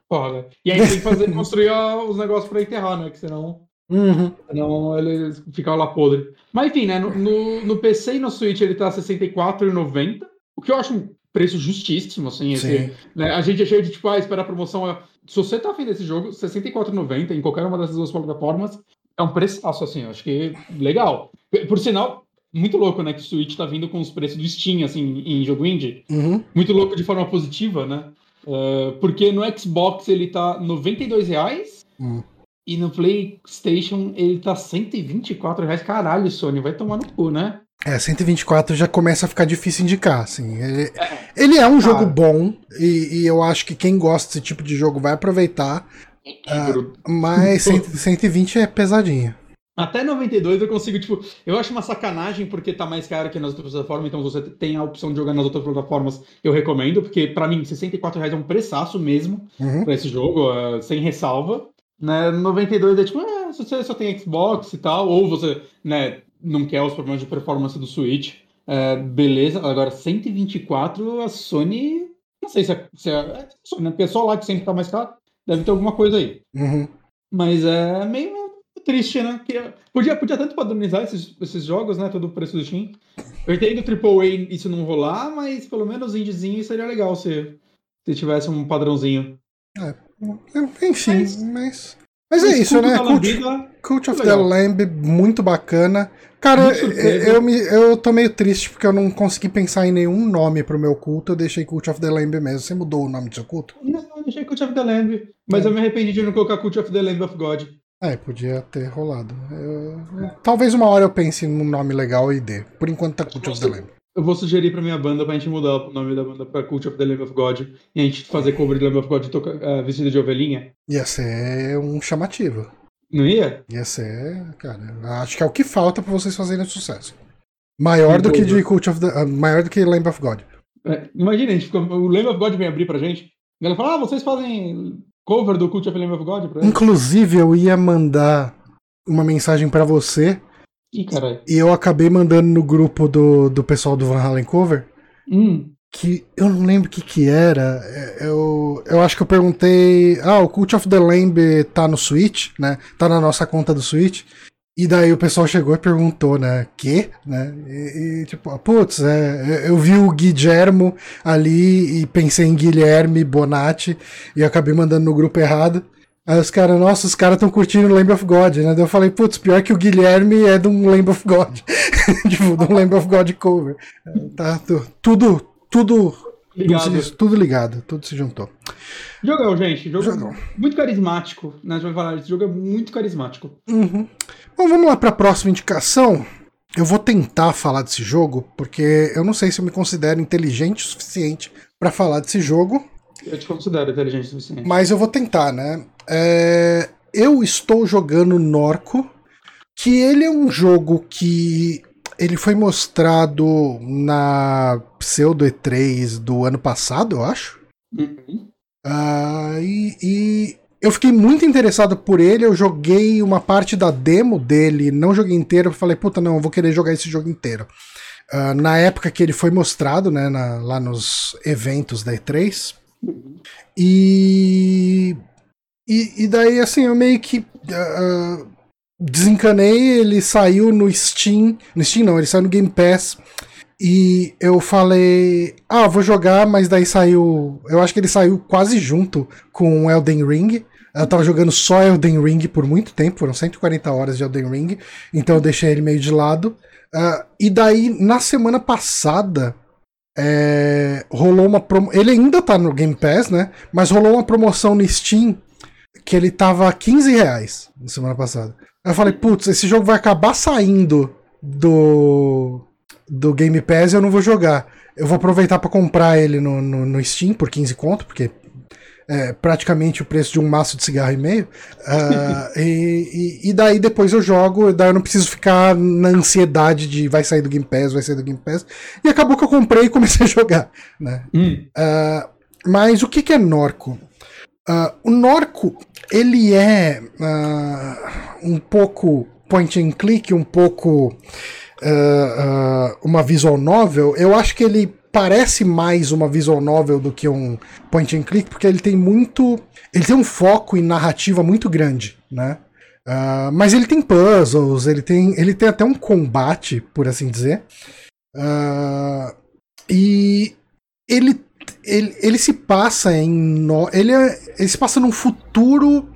Porra. E aí tem que fazer, construir os negócios pra enterrar, né? Que senão. Uhum. Senão ele fica lá podre. Mas enfim, né? No, no, no PC e no Switch ele tá R$64,90. O que eu acho um preço justíssimo, assim. Esse, né? A gente é cheio de, tipo, ah, esperar a promoção. Se você tá afim desse jogo, R$64,90 em qualquer uma dessas duas plataformas, é um preço assim. Eu acho que legal. Por sinal, muito louco, né? Que o Switch tá vindo com os preços do Steam, assim, em jogo indie. Uhum. Muito louco de forma positiva, né? Uh, porque no Xbox ele tá 92 reais uhum. E no PlayStation ele tá 124 reais. Caralho, Sony, vai tomar no cu, né? É, 124 já começa a ficar difícil indicar, assim. Ele é, ele é um jogo bom e, e, eu acho que quem gosta desse tipo de jogo vai aproveitar. Uh, mas 120 [laughs] é pesadinho. Até 92 eu consigo, tipo, eu acho uma sacanagem porque tá mais caro que nas outras plataformas, então se você tem a opção de jogar nas outras plataformas, eu recomendo, porque para mim 64 reais é um preçaço mesmo uhum. para esse jogo, uh, sem ressalva. Né, 92 é tipo, ah, se você só tem Xbox e tal, ou você, né, não quer os problemas de performance do Switch, uh, beleza. Agora 124, a Sony, não sei se é, se é, é né, pessoal lá que sempre tá mais caro, deve ter alguma coisa aí. Uhum. Mas é meio triste, né? Que podia, podia tanto padronizar esses, esses jogos, né? Todo o preço do Steam. Eu entendo AAA isso não rolar, mas pelo menos indiezinho seria legal se, se tivesse um padrãozinho. É, enfim, mas. Mas, mas é isso, né? Cult, Cult of legal. the Lamb, muito bacana. Cara, eu, eu, me, eu tô meio triste porque eu não consegui pensar em nenhum nome pro meu culto. Eu deixei Cult of the Lamb mesmo. Você mudou o nome do seu culto? Não, eu deixei Cult of the Lamb. Mas é. eu me arrependi de não colocar Cult of the Lamb of God. É, podia ter rolado. Eu... Talvez uma hora eu pense num nome legal e dê. Por enquanto tá Cult of the Lamb. Eu vou sugerir pra minha banda pra gente mudar o nome da banda pra Cult of the Lamb of God e a gente fazer cover de Lamb of God toca, uh, vestido de ovelhinha. Ia ser um chamativo. Não ia? Ia ser, cara. Acho que é o que falta pra vocês fazerem sucesso. Maior do que de Cult of the. Uh, maior do que Lamb of God. É, imagina, a gente fica, o Lamb of God vem abrir pra gente. E ela fala, ah, vocês fazem cover do Cult of Lamb of God pra Inclusive, eu ia mandar uma mensagem para você. Ih, caralho. E eu acabei mandando no grupo do, do pessoal do Van Halen Cover. Hum. Que eu não lembro o que que era. É, eu, eu acho que eu perguntei. Ah, o Cult of the Lamb tá no Switch, né? Tá na nossa conta do Switch. E daí o pessoal chegou e perguntou, né? Que? Né? E, e tipo, putz, é, eu vi o Guilhermo ali e pensei em Guilherme Bonatti e acabei mandando no grupo errado. Aí os caras, nossa, os caras estão curtindo Lamb of God, né? Daí eu falei, putz, pior que o Guilherme é de um Lamb of God. [laughs] tipo, de um Lamb of God cover. Tá tudo, tudo Ligado. Tudo, tudo, ligado, tudo se juntou. Jogão, gente. Jogo Jogão. muito carismático. Né? A gente vai falar, esse jogo é muito carismático. Uhum. Bom, vamos lá para a próxima indicação. Eu vou tentar falar desse jogo, porque eu não sei se eu me considero inteligente o suficiente para falar desse jogo. Eu te considero inteligente o suficiente. Mas eu vou tentar, né? É... Eu estou jogando Norco, que ele é um jogo que ele foi mostrado na Pseudo E3 do ano passado, eu acho. Uhum. Uh, e, e, eu fiquei muito interessado por ele. Eu joguei uma parte da demo dele, não joguei inteiro. Falei, puta, não, eu vou querer jogar esse jogo inteiro. Uh, na época que ele foi mostrado, né, na, lá nos eventos da E3. Uhum. E, e, e. daí, assim, eu meio que. Uh, desencanei, ele saiu no Steam. No Steam não, ele saiu no Game Pass. E eu falei, ah, vou jogar, mas daí saiu. Eu acho que ele saiu quase junto com Elden Ring. Eu tava jogando só Elden Ring por muito tempo, foram 140 horas de Elden Ring, então eu deixei ele meio de lado. Uh, e daí, na semana passada, é, rolou uma promo... Ele ainda tá no Game Pass, né? Mas rolou uma promoção no Steam que ele tava 15 reais na semana passada. Eu falei, putz, esse jogo vai acabar saindo do, do Game Pass e eu não vou jogar. Eu vou aproveitar para comprar ele no, no, no, Steam por 15 conto, porque é praticamente o preço de um maço de cigarro e meio. Uh, [laughs] e, e, e, daí depois eu jogo, daí eu não preciso ficar na ansiedade de vai sair do Game Pass, vai sair do Game Pass. E acabou que eu comprei e comecei a [laughs] jogar. Né? Hum. Uh, mas o que, que é Norco? Uh, o Norco, ele é um pouco point and click, um pouco uma visual novel. Eu acho que ele parece mais uma visual novel do que um point and click, porque ele tem muito. Ele tem um foco em narrativa muito grande, né? Uh, mas ele tem puzzles, ele tem, ele tem até um combate, por assim dizer. Uh, e ele, ele, ele se passa em. No, ele, é, ele se passa num futuro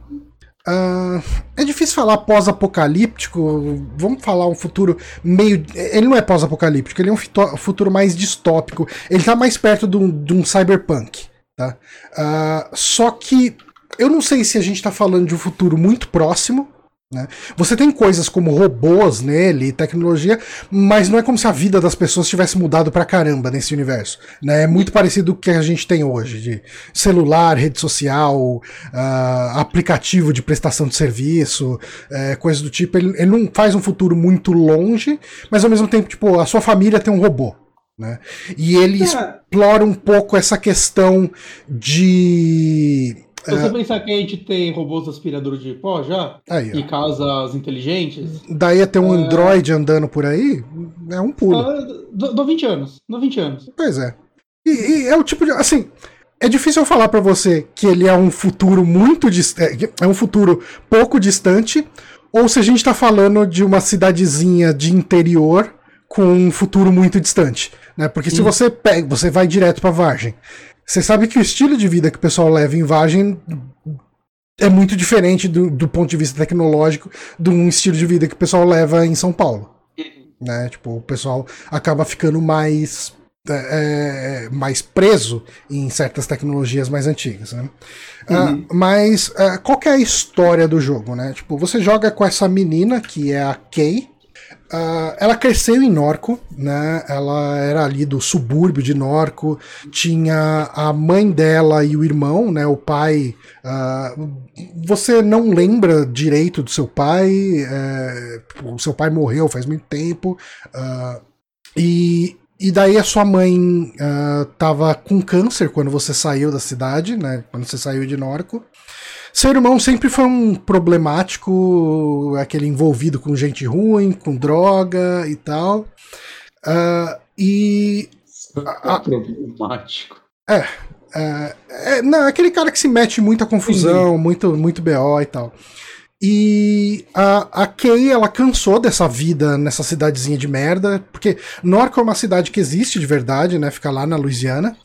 Uh, é difícil falar pós-apocalíptico. Vamos falar um futuro meio. Ele não é pós-apocalíptico, ele é um futuro mais distópico. Ele tá mais perto de um, de um cyberpunk. Tá? Uh, só que eu não sei se a gente tá falando de um futuro muito próximo né? Você tem coisas como robôs nele, tecnologia, mas não é como se a vida das pessoas tivesse mudado pra caramba nesse universo. Né? É muito parecido com o que a gente tem hoje, de celular, rede social, uh, aplicativo de prestação de serviço, uh, coisas do tipo. Ele, ele, não faz um futuro muito longe, mas ao mesmo tempo, tipo, a sua família tem um robô. Né? E ele é. explora um pouco essa questão de se você é. pensar que a gente tem robôs aspiradores de pó já, aí, e casas inteligentes. Daí ter um é... Android andando por aí, é um pulo. Uh, do, 20 anos. Do 20 anos. Pois é. E, e, é o tipo de. Assim, é difícil eu falar para você que ele é um futuro muito distante. É, é um futuro pouco distante, ou se a gente tá falando de uma cidadezinha de interior com um futuro muito distante. Né? Porque se hum. você pega, você vai direto pra Vargem. Você sabe que o estilo de vida que o pessoal leva em Vargem é muito diferente do, do ponto de vista tecnológico de um estilo de vida que o pessoal leva em São Paulo. Uhum. Né? Tipo, o pessoal acaba ficando mais é, é, mais preso em certas tecnologias mais antigas, né? Ah, uhum. Uh, mas uh, qual é a história do jogo, né? Tipo, você joga com essa menina que é a Kay, Uh, ela cresceu em Norco, né? Ela era ali do subúrbio de Norco. Tinha a mãe dela e o irmão, né? O pai. Uh, você não lembra direito do seu pai. É, o seu pai morreu faz muito tempo. Uh, e, e daí a sua mãe uh, tava com câncer quando você saiu da cidade, né? Quando você saiu de Norco. Seu irmão sempre foi um problemático, aquele envolvido com gente ruim, com droga e tal. Uh, e. A, problemático. É, é, é, não, aquele cara que se mete em muita confusão, muito, muito BO e tal. E a, a Kay, ela cansou dessa vida nessa cidadezinha de merda, porque Norco é uma cidade que existe de verdade, né? Fica lá na Louisiana.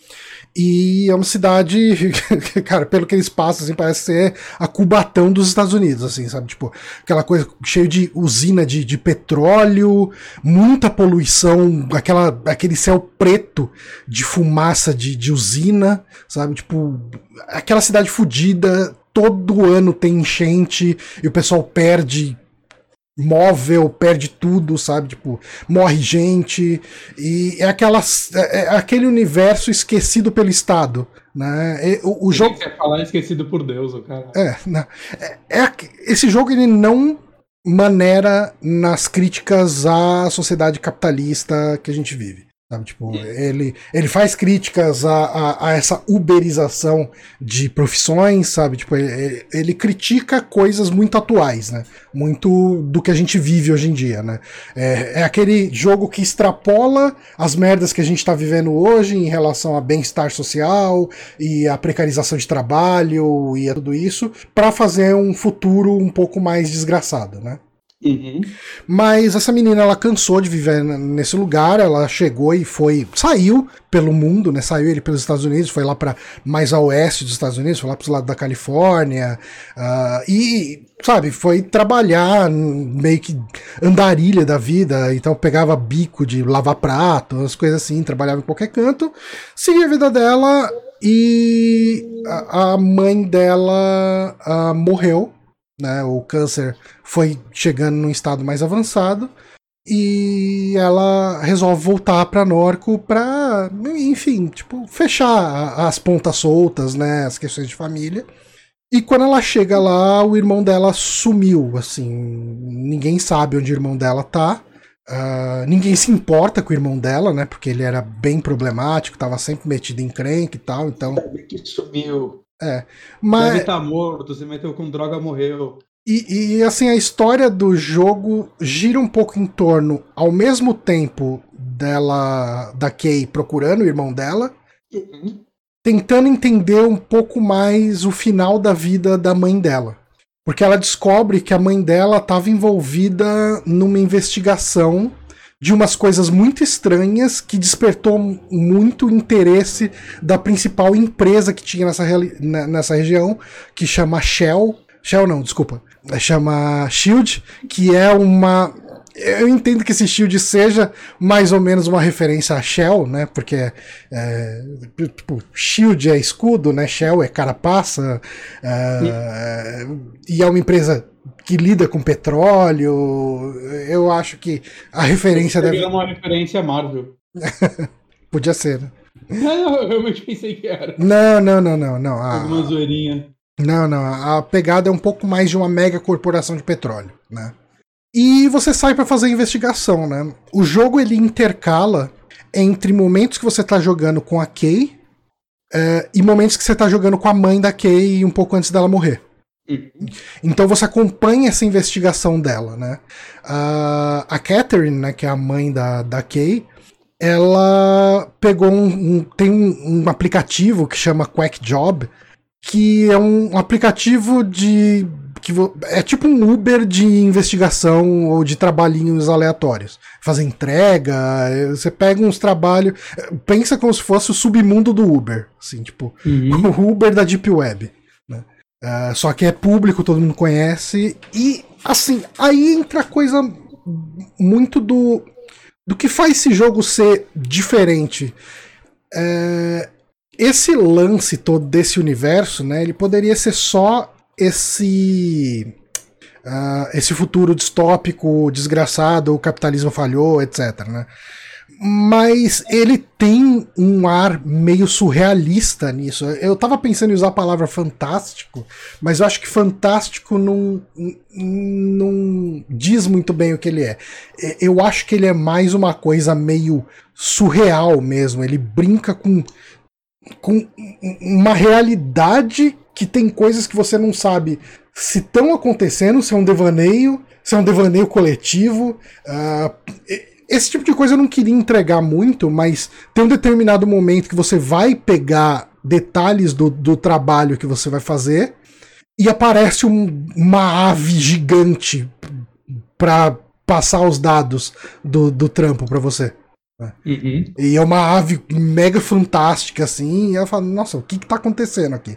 E é uma cidade, [laughs] cara, pelo que eles passam, assim, parece ser a Cubatão dos Estados Unidos, assim, sabe? Tipo, aquela coisa cheia de usina de, de petróleo, muita poluição, aquela, aquele céu preto de fumaça de, de usina, sabe? Tipo, aquela cidade fodida, todo ano tem enchente e o pessoal perde móvel, perde tudo, sabe? Tipo, morre gente. E é, aquela, é, é aquele universo esquecido pelo Estado. Né? O, o jogo. Quer falar esquecido por Deus, o cara. É, não, é, é, esse jogo ele não maneira nas críticas à sociedade capitalista que a gente vive. Sabe, tipo, ele, ele faz críticas a, a, a, essa uberização de profissões, sabe? Tipo, ele, ele, critica coisas muito atuais, né? Muito do que a gente vive hoje em dia, né? É, é aquele jogo que extrapola as merdas que a gente está vivendo hoje em relação a bem-estar social e a precarização de trabalho e a tudo isso, para fazer um futuro um pouco mais desgraçado, né? Uhum. Mas essa menina ela cansou de viver nesse lugar, ela chegou e foi, saiu pelo mundo, né? Saiu ele pelos Estados Unidos, foi lá para mais a oeste dos Estados Unidos, foi lá para lado da Califórnia uh, e sabe, foi trabalhar meio que andarilha da vida, então pegava bico de lavar prato, as coisas assim, trabalhava em qualquer canto, seguia a vida dela e a, a mãe dela uh, morreu né? O câncer foi chegando num estado mais avançado e ela resolve voltar para Norco para, enfim, tipo, fechar as pontas soltas, né, as questões de família. E quando ela chega lá, o irmão dela sumiu, assim, ninguém sabe onde o irmão dela tá. Uh, ninguém se importa com o irmão dela, né? Porque ele era bem problemático, tava sempre metido em crenque e tal, então. Que sumiu. É. Mas. Deve tá morto, se meteu com droga, morreu. E, e, assim, a história do jogo gira um pouco em torno, ao mesmo tempo, dela, da Kay procurando o irmão dela, uhum. tentando entender um pouco mais o final da vida da mãe dela. Porque ela descobre que a mãe dela estava envolvida numa investigação de umas coisas muito estranhas que despertou muito interesse da principal empresa que tinha nessa, nessa região, que chama Shell. Shell não, desculpa chama Shield, que é uma. Eu entendo que esse Shield seja mais ou menos uma referência a Shell, né? Porque é, tipo, Shield é escudo, né? Shell é carapaça. É, e é uma empresa que lida com petróleo. Eu acho que a referência deve. É uma referência a Marvel. [laughs] Podia ser. Né? Não, eu realmente pensei que era. Não, não, não, não, não. Ah, Alguma zoeirinha. Não, não. A pegada é um pouco mais de uma mega corporação de petróleo, né? E você sai para fazer a investigação, né? O jogo ele intercala entre momentos que você tá jogando com a Kay é, e momentos que você tá jogando com a mãe da Kay um pouco antes dela morrer. Então você acompanha essa investigação dela, né? Uh, a Catherine, né, que é a mãe da, da Kay, ela pegou um, um tem um, um aplicativo que chama Quack Job, que é um aplicativo de. que é tipo um Uber de investigação ou de trabalhinhos aleatórios. Fazer entrega, você pega uns trabalhos. Pensa como se fosse o submundo do Uber. Assim, tipo, uhum. [laughs] o Uber da Deep Web. Uh, só que é público, todo mundo conhece. E, assim, aí entra coisa muito do. do que faz esse jogo ser diferente. É, esse lance todo desse universo, né, ele poderia ser só esse uh, esse futuro distópico, desgraçado, o capitalismo falhou, etc, né? Mas ele tem um ar meio surrealista nisso. Eu tava pensando em usar a palavra fantástico, mas eu acho que fantástico não, não diz muito bem o que ele é. Eu acho que ele é mais uma coisa meio surreal mesmo. Ele brinca com com uma realidade que tem coisas que você não sabe se estão acontecendo, se é um devaneio, se é um devaneio coletivo. Uh, esse tipo de coisa eu não queria entregar muito, mas tem um determinado momento que você vai pegar detalhes do, do trabalho que você vai fazer e aparece um, uma ave gigante para passar os dados do, do trampo para você. Né? Uhum. E é uma ave mega fantástica, assim. E ela fala, nossa, o que que tá acontecendo aqui?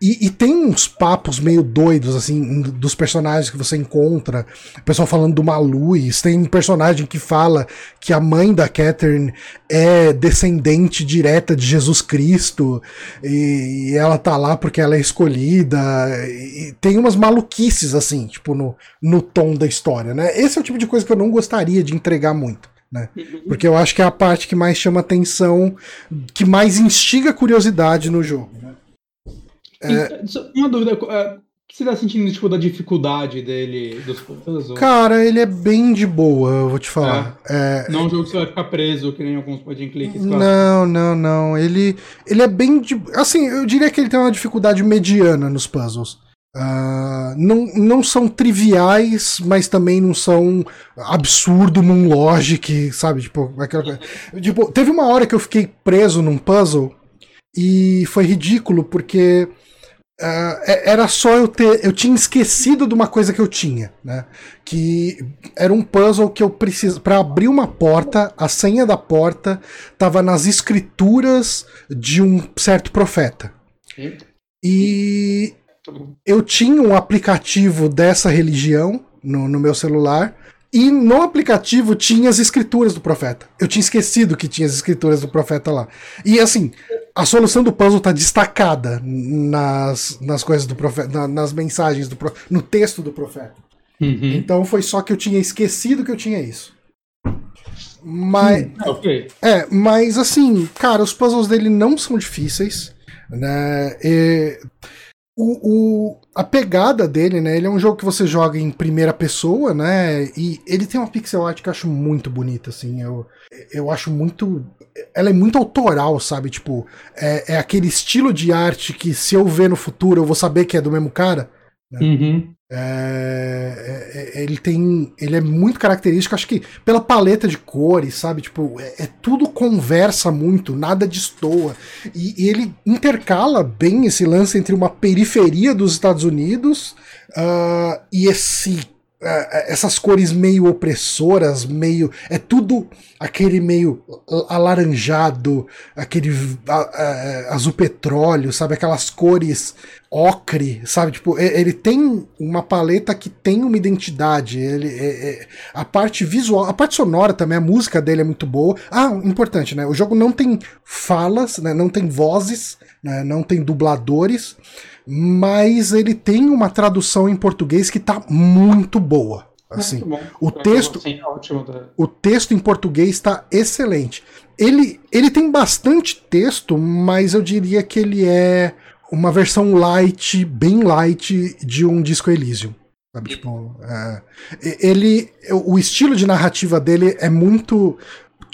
E, e, tem uns papos meio doidos, assim, dos personagens que você encontra. O pessoal falando do Maluz. Tem um personagem que fala que a mãe da Catherine é descendente direta de Jesus Cristo. E, e ela tá lá porque ela é escolhida. E tem umas maluquices, assim, tipo, no, no tom da história, né? Esse é o tipo de coisa que eu não gostaria de entregar muito. Né? Porque eu acho que é a parte que mais chama atenção, que mais instiga curiosidade no jogo. Né? É... Uma dúvida, é, o que você tá sentindo tipo, da dificuldade dele, dos puzzles? Cara, ele é bem de boa, eu vou te falar. É. É... Não é um jogo que você vai ficar preso, que nem alguns point and clicks. Não, não, não. Ele, ele é bem de. Assim, eu diria que ele tem uma dificuldade mediana nos puzzles. Uh, não, não são triviais, mas também não são absurdo num logic, sabe? Tipo, aquela, tipo, teve uma hora que eu fiquei preso num puzzle e foi ridículo porque uh, era só eu ter. Eu tinha esquecido de uma coisa que eu tinha, né? Que era um puzzle que eu preciso. para abrir uma porta, a senha da porta estava nas escrituras de um certo profeta. E eu tinha um aplicativo dessa religião no, no meu celular. E no aplicativo tinha as escrituras do profeta. Eu tinha esquecido que tinha as escrituras do profeta lá. E assim, a solução do puzzle tá destacada nas, nas coisas do profeta, na, nas mensagens do no texto do profeta. Uhum. Então foi só que eu tinha esquecido que eu tinha isso. Mas. Ah, ok. É, mas assim, cara, os puzzles dele não são difíceis, né? E o, o- a pegada dele, né? Ele é um jogo que você joga em primeira pessoa, né? E ele tem uma pixel art que eu acho muito bonita, assim. Eu, eu acho muito. Ela é muito autoral, sabe? Tipo, é, é aquele estilo de arte que se eu ver no futuro eu vou saber que é do mesmo cara. Uhum. É, é- é- ele tem. Ele é muito característico, acho que pela paleta de cores, sabe? Tipo, é, é tudo conversa muito, nada destoa. E, e ele intercala bem esse lance entre uma periferia dos Estados Unidos ah, e esse. Ah, essas cores meio opressoras, meio. É tudo aquele meio alaranjado, aquele ah, azul petróleo, sabe? Aquelas cores ocre, sabe? Tipo, ele tem uma paleta que tem uma identidade. Ele, é- é- a parte visual, a parte sonora também, a música dele é muito boa. Ah, importante, né? O jogo não tem falas, né? Não tem vozes, né? Não tem dubladores, mas ele tem uma tradução em português que tá muito boa. Assim, Muito o texto- Sim, ótimo. tá? o texto em português está excelente. Ele, ele tem bastante texto, mas eu diria que ele é uma versão light, bem light, de um Disco Elysium. Sabe, tipo, é, ele, o estilo de narrativa dele é muito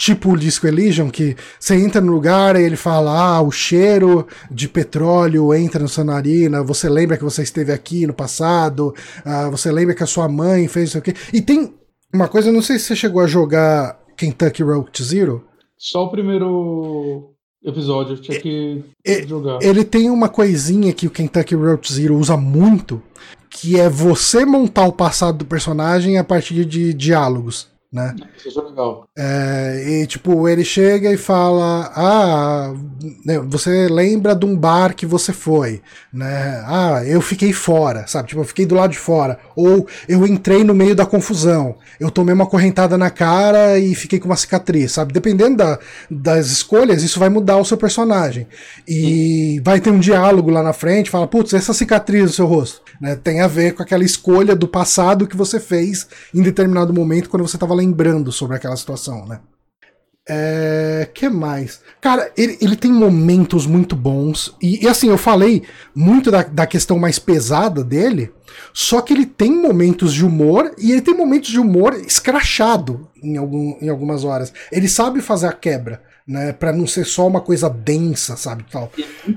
tipo o Disco Elysium, que você entra no lugar e ele fala, ah, o cheiro de petróleo entra na sua narina, você lembra que você esteve aqui no passado, ah, você lembra que a sua mãe fez isso aqui. E tem uma coisa, eu não sei se você chegou a jogar Kentucky Road Zero. Só o primeiro episódio, eu tinha que E- jogar. Ele tem uma coisinha que o Kentucky Road Zero usa muito, que é você montar o passado do personagem a partir de diálogos, né? Isso é legal. É, e tipo, ele chega e fala: Ah, né, você lembra de um bar que você foi, né? Ah, eu fiquei fora, sabe? Tipo, eu fiquei do lado de fora. Ou eu entrei no meio da confusão. Eu tomei uma correntada na cara e fiquei com uma cicatriz, sabe? Dependendo da- das escolhas, isso vai mudar o seu personagem. E vai ter um diálogo lá na frente, fala, putz, essa cicatriz no seu rosto, né? Tem a ver com aquela escolha do passado que você fez em determinado momento quando você estava lembrando sobre aquela situação, né? É. que mais? Cara, ele, ele tem momentos muito bons. E, e assim, eu falei muito da, da questão mais pesada dele. Só que ele tem momentos de humor. E ele tem momentos de humor escrachado em, algum, em algumas horas. Ele sabe fazer a quebra. Né, pra não ser só uma coisa densa, sabe? Tal.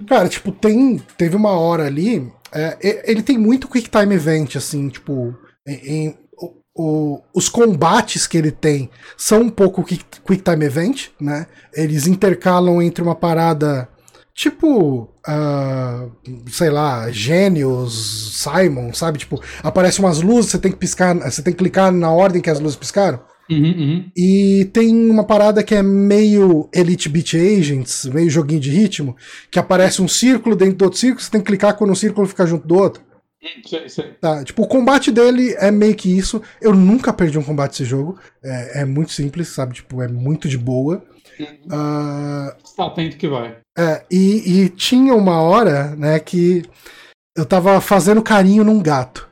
Cara, tipo, tem, teve uma hora ali. é, ele tem muito quick time event, assim, tipo. Em- o- os combates que ele tem são um pouco quick, quick time event, né? Eles intercalam entre uma parada tipo, ah, sei lá, gênios, Simon, sabe? Tipo, aparecem umas luzes, você tem que piscar, você tem que clicar na ordem que as luzes piscaram. Uhum, uhum. E tem uma parada que é meio Elite Beat Agents, meio joguinho de ritmo, que aparece um círculo dentro do outro círculo, você tem que clicar quando um círculo fica junto do outro. Sei, sei. Tá, tipo, o combate dele é meio que isso. Eu nunca perdi um combate desse jogo. É, é muito simples, sabe? Tipo, é muito de boa. Ah, Está atento que vai. é, e, e tinha uma hora, né, que eu tava fazendo carinho num gato.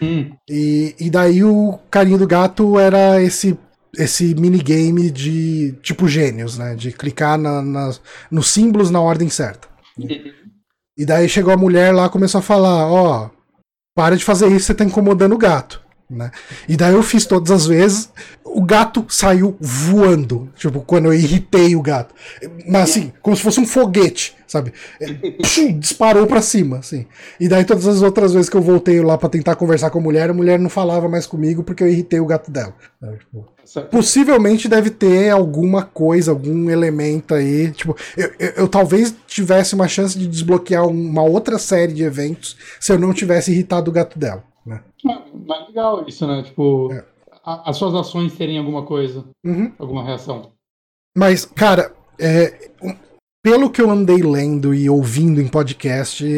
Hum, E, e daí o carinho do gato era esse esse minigame de tipo gênios, né? De clicar na, nas- nos símbolos na ordem certa. E daí chegou a mulher lá e começou a falar, ó, para de fazer isso, você tá incomodando o gato. Né? E daí eu fiz todas as vezes, o gato saiu voando, tipo, quando eu irritei o gato. Mas assim, como se fosse um foguete, sabe? É, pshum, disparou pra cima, assim. E daí todas as outras vezes que eu voltei lá pra tentar conversar com a mulher, a mulher não falava mais comigo porque eu irritei o gato dela. sabe? Tipo. Possivelmente deve ter alguma coisa, algum elemento aí. Tipo, eu, eu- eu talvez tivesse uma chance de desbloquear uma outra série de eventos se eu não tivesse irritado o gato dela. Mas legal isso, né? Tipo, É. a- as suas ações terem alguma coisa, Uhum. alguma reação. Mas, cara, é, pelo que eu andei lendo e ouvindo em podcast e,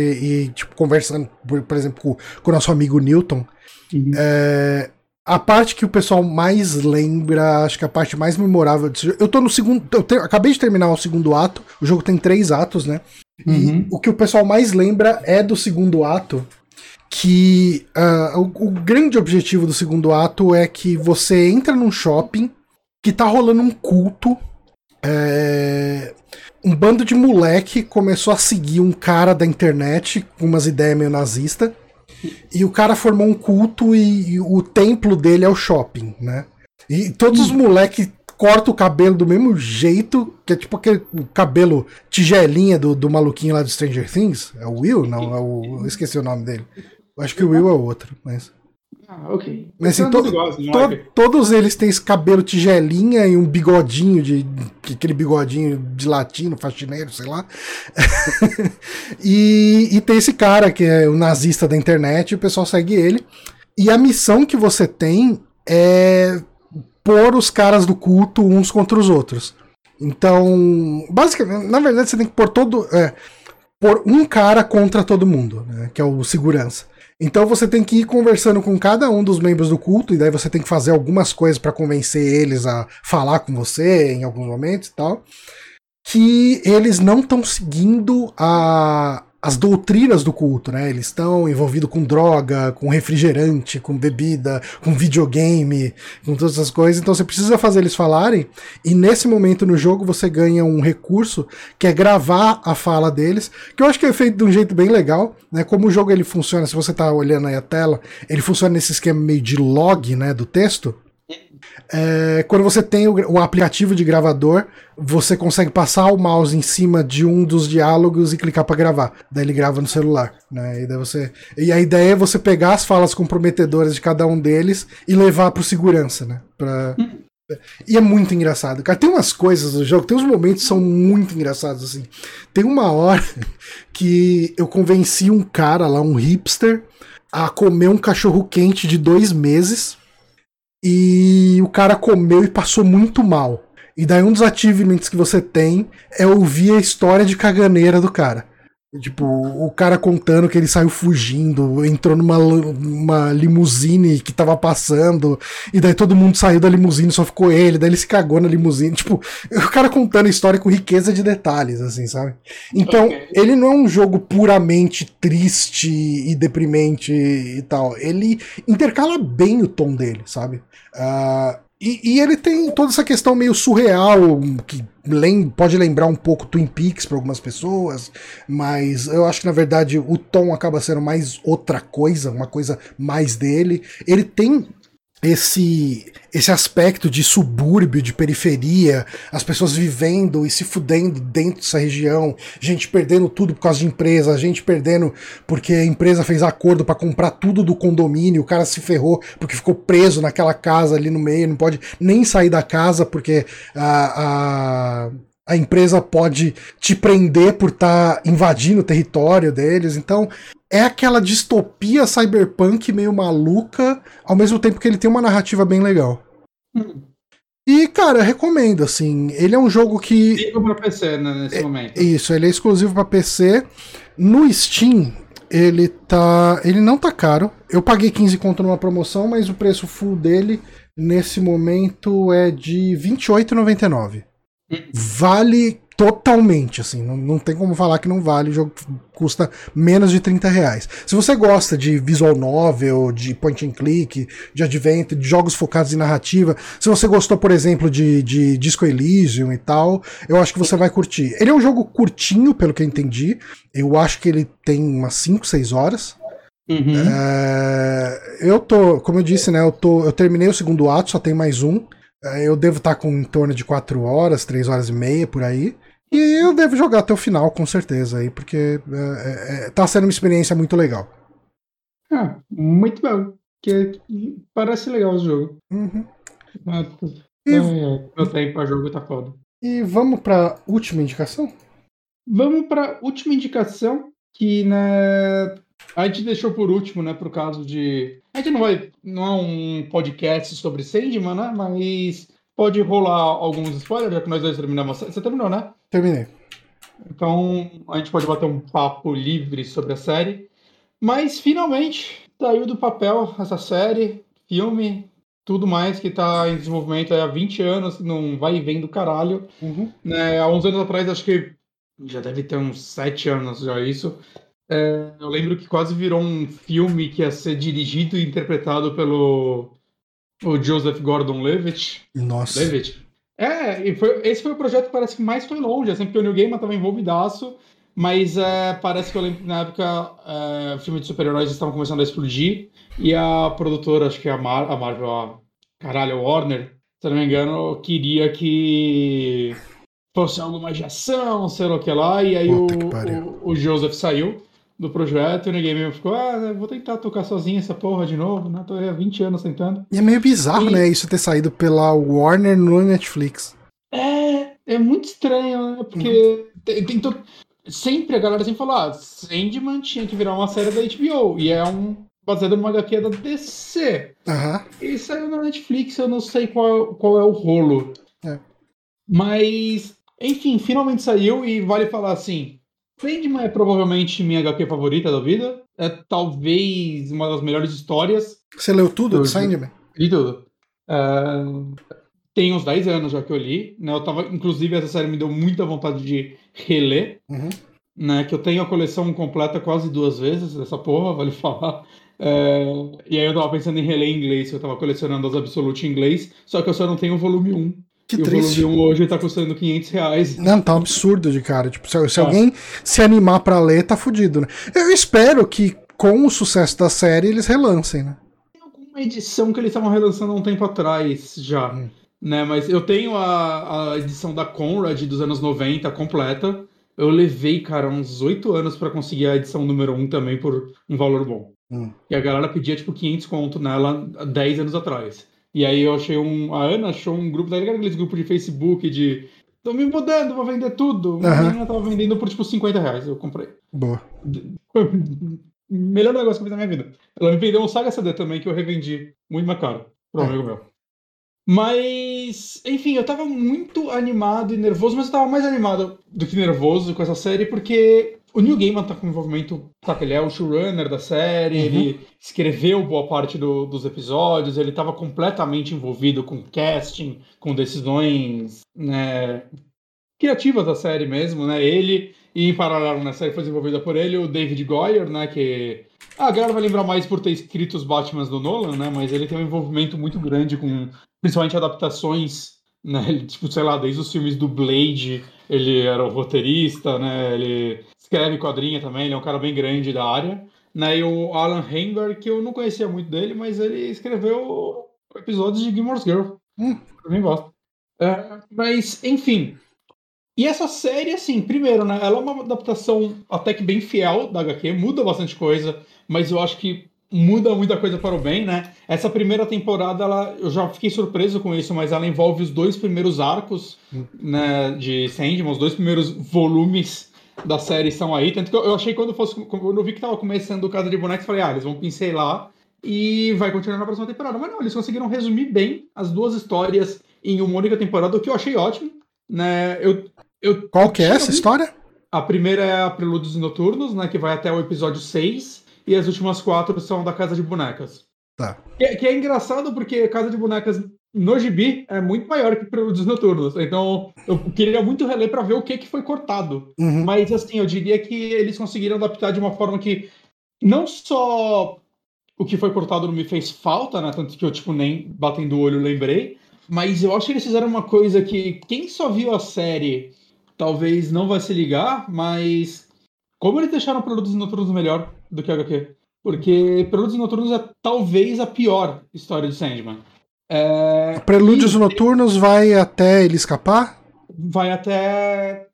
e, tipo, conversando, por, por exemplo, com, com o nosso amigo Newton, Uhum. É, a parte que o pessoal mais lembra, acho que a parte mais memorável jogo. Eu tô no segundo. Eu te- acabei de terminar o segundo ato. O jogo tem três atos, né? E Uhum. o que o pessoal mais lembra é do segundo ato. Que ah, o, o grande objetivo do segundo ato é que você entra num shopping que tá rolando um culto. É, um bando de moleque começou a seguir um cara da internet com umas ideias meio nazistas. E o cara formou um culto e, e, o templo dele é o shopping, né? E todos os moleques cortam o cabelo do mesmo jeito, que é tipo aquele cabelo tigelinha do, do maluquinho lá do Stranger Things. É o Will? Não, é o. Eu esqueci o nome dele. Acho que o Will é o outro, mas. Ah, ok. Mas assim, to, to, todos eles têm esse cabelo tigelinha e um bigodinho de. aquele bigodinho de latino, faxineiro, sei lá. [laughs] e, e tem esse cara que é o nazista da internet, e o pessoal segue ele. E a missão que você tem é pôr os caras do culto uns contra os outros. Então, basicamente, na verdade, você tem que pôr todo. É, pôr um cara contra todo mundo, né, que é o segurança. Então você tem que ir conversando com cada um dos membros do culto, e daí você tem que fazer algumas coisas para convencer eles a falar com você em alguns momentos e tal. Que eles não estão seguindo a, as doutrinas do culto, né? Eles estão envolvidos com droga, com refrigerante, com bebida, com videogame, com todas essas coisas. Então você precisa fazer eles falarem. E nesse momento no jogo você ganha um recurso que é gravar a fala deles, que eu acho que é feito de um jeito bem legal, né? Como o jogo ele funciona, se você está olhando aí a tela, ele funciona nesse esquema meio de log, né, do texto. É, quando você tem o, o, aplicativo de gravador, você consegue passar o mouse em cima de um dos diálogos e clicar para gravar. Daí ele grava no celular. Né? E, daí você... e a ideia é você pegar as falas comprometedoras de cada um deles e levar pro segurança, né? Pra... E é muito engraçado, cara. Tem umas coisas do jogo, tem uns momentos que são muito engraçados, assim. Tem uma hora [laughs] que eu convenci um cara lá, um hipster, a comer um cachorro quente de dois meses e o cara comeu e passou muito mal. E daí um dos achievements que você tem é ouvir a história de caganeira do cara. Tipo, o cara contando que ele saiu fugindo, entrou numa uma limusine que tava passando, e daí todo mundo saiu da limusine, só ficou ele, daí ele se cagou na limusine. Tipo, o cara contando a história com riqueza de detalhes, assim, sabe? Então, okay. ele não é um jogo puramente triste e deprimente e tal. Ele intercala bem o tom dele, sabe? Uh, e, e, ele tem toda essa questão meio surreal, que lem pode lembrar um pouco Twin Peaks para algumas pessoas, mas eu acho que na verdade o tom acaba sendo mais outra coisa, uma coisa mais dele. Ele tem esse esse aspecto de subúrbio, de periferia, as pessoas vivendo e se fudendo dentro dessa região, gente perdendo tudo por causa de empresa, gente perdendo porque a empresa fez acordo para comprar tudo do condomínio, o cara se ferrou porque ficou preso naquela casa ali no meio, não pode nem sair da casa porque a, a a empresa pode te prender por estar tá invadindo o território deles. Então, é aquela distopia cyberpunk meio maluca, ao mesmo tempo que ele tem uma narrativa bem legal. Hum. E, cara, recomendo, assim. Ele é um jogo que. Exclusivo pra PC, né, nesse é, momento. Isso, ele é exclusivo para PC. No Steam, ele tá. Ele não tá caro. Eu paguei 15 conto numa promoção, mas o preço full dele, nesse momento, é de R$28,99. Vale totalmente, assim, não, não tem como falar que não vale, o jogo custa menos de 30 reais. Se você gosta de visual novel, de point and click, de adventure, de jogos focados em narrativa, se você gostou, por exemplo, de, de Disco Elysium e tal, eu acho que você vai curtir. Ele é um jogo curtinho, pelo que eu entendi, eu acho que ele tem umas 5, 6 horas, Uhum. É, eu tô, como eu disse, né? Eu, tô, eu terminei o segundo ato, só tem mais um. É, eu devo estar com em torno de 4 horas, 3 horas e meia por aí. E eu devo jogar até o final, com certeza, aí, porque é, é, é, tá sendo uma experiência muito legal. Ah, muito bom. Que parece legal o jogo. Uhum. Ah, e... Meu tempo a jogo tá foda. E vamos pra última indicação? Vamos pra última indicação, que né, a gente deixou por último, né, pro caso de. A gente não vai. Não é um podcast sobre Sandman, né? Mas Pode rolar alguns spoilers, já que nós dois terminamos. Você terminou, né? Terminei. Então a gente pode bater um papo livre sobre a série. Mas finalmente saiu do papel essa série, filme, tudo mais que está em desenvolvimento há 20 anos, não vai e vem do caralho. Uhum. Né, há uns anos atrás, acho que já deve ter uns 7 anos já isso. É, eu lembro que quase virou um filme que ia ser dirigido e interpretado pelo o Joseph Gordon-Levitt. Nossa. Levitt. É, e foi, esse foi o projeto que parece que mais foi longe, assim, porque o New Gaiman tava envolvidaço, mas é, parece que eu lembro que na época é, filme de super-heróis estavam começando a explodir, e a produtora, acho que é a, Mar a Marvel, a, caralho, a Warner, se não me engano, queria que fosse algo mais de ação, sei lá o que lá, e aí o, o, o, Joseph saiu do projeto e o New ficou, ah, vou tentar tocar sozinho essa porra de novo, né? Tô há 20 anos tentando. E é meio bizarro, e... né, isso ter saído pela Warner no Netflix. É, é muito estranho, né? Porque uhum. tem, tem to... sempre a galera sempre fala, ah, Sandman tinha que virar uma série da HBO, e é um baseado numa HQ da DC. Uhum. E saiu na Netflix, eu não sei qual, qual é o rolo. É. Mas, enfim, finalmente saiu e vale falar assim, Sandman é provavelmente minha HQ favorita da vida. É talvez uma das melhores histórias. Você leu tudo de Sandman? Li tudo. Uh, tem uns 10 anos já que eu li. Né? Eu tava, inclusive, essa série me deu muita vontade de reler. Uhum. Né? Que eu tenho a coleção completa quase duas vezes dessa porra, vale [laughs] falar. É, e aí eu tava pensando em reler em inglês, eu tava colecionando as Absolute em inglês, só que eu só não tenho o volume 1. Que e triste. o volume 1 hoje tá custando 500 reais. Não, tá um absurdo de cara. Tipo, se, se ah. alguém se animar para ler, tá fudido, né? Eu espero que com o sucesso da série eles relancem, né? Tem alguma edição que eles estavam relançando há um tempo atrás já. Hum. Né, mas eu tenho a, a edição da Conrad dos anos 90 completa. Eu levei, cara, uns 8 anos para conseguir a edição número 1 também por um valor bom. Hum. E a galera pedia tipo 500 conto nela 10 anos atrás. E aí eu achei um. A Ana achou um grupo, tá ligado? Aqueles grupos de Facebook de. Tô me mudando, vou vender tudo. Uhum. A menina tava vendendo por tipo 50 reais. Eu comprei. Boa. Melhor negócio que eu fiz na minha vida. Ela me vendeu um Saga CD também que eu revendi muito mais caro pro é. amigo meu. Mas, enfim, eu tava muito animado e nervoso, mas eu tava mais animado do que nervoso com essa série, porque o Neil Gaiman tá com envolvimento, tá, ele é o showrunner da série, uhum. ele escreveu boa parte do, dos episódios, ele estava completamente envolvido com casting, com decisões né, criativas da série mesmo, né? Ele, e em paralelo na série foi desenvolvida por ele, o David Goyer, né? Que ah, a galera vai lembrar mais por ter escrito os Batmans do Nolan, né? Mas ele tem um envolvimento muito grande com, principalmente, adaptações, né? Ele, tipo, sei lá, desde os filmes do Blade, ele era o roteirista, né? Ele escreve quadrinha também, ele é um cara bem grande da área. Né, e o Alan Heinberg, que eu não conhecia muito dele, mas ele escreveu episódios de Gilmore's Girl. Hum. Eu também gosto. É, mas, enfim. E essa série, assim, primeiro, né? Ela é uma adaptação até que bem fiel da HQ, muda bastante coisa, mas eu acho que muda muita coisa para o bem, né? Essa primeira temporada, ela, eu já fiquei surpreso com isso, mas ela envolve os dois primeiros arcos hum. né, de Sandman, os dois primeiros volumes da série são aí. Tanto que eu, achei quando fosse. Quando eu vi que tava começando o Casa de Bonecos, falei, ah, eles vão pincelar e vai continuar na próxima temporada. Mas não, eles conseguiram resumir bem as duas histórias em uma única temporada, o que eu achei ótimo. Né? Eu, eu, Qual que é essa história? A primeira é a Prelúdios Noturnos, né? Que vai até o episódio 6. E as últimas quatro são da Casa de Bonecas. Tá. Que, que é engraçado porque Casa de Bonecas no gibi é muito maior que Prelúdios Noturnos. Então, eu queria muito reler para ver o que, que foi cortado. Uhum. Mas, assim, eu diria que eles conseguiram adaptar de uma forma que não só o que foi cortado não me fez falta, né? Tanto que eu, tipo, nem batendo o olho lembrei. Mas eu acho que eles fizeram uma coisa que quem só viu a série talvez não vai se ligar, mas como eles deixaram Prelúdios Noturnos melhor do que HQ? Porque Prelúdios Noturnos é talvez a pior história de Sandman. É, Prelúdios e... Noturnos vai até ele escapar? Vai até.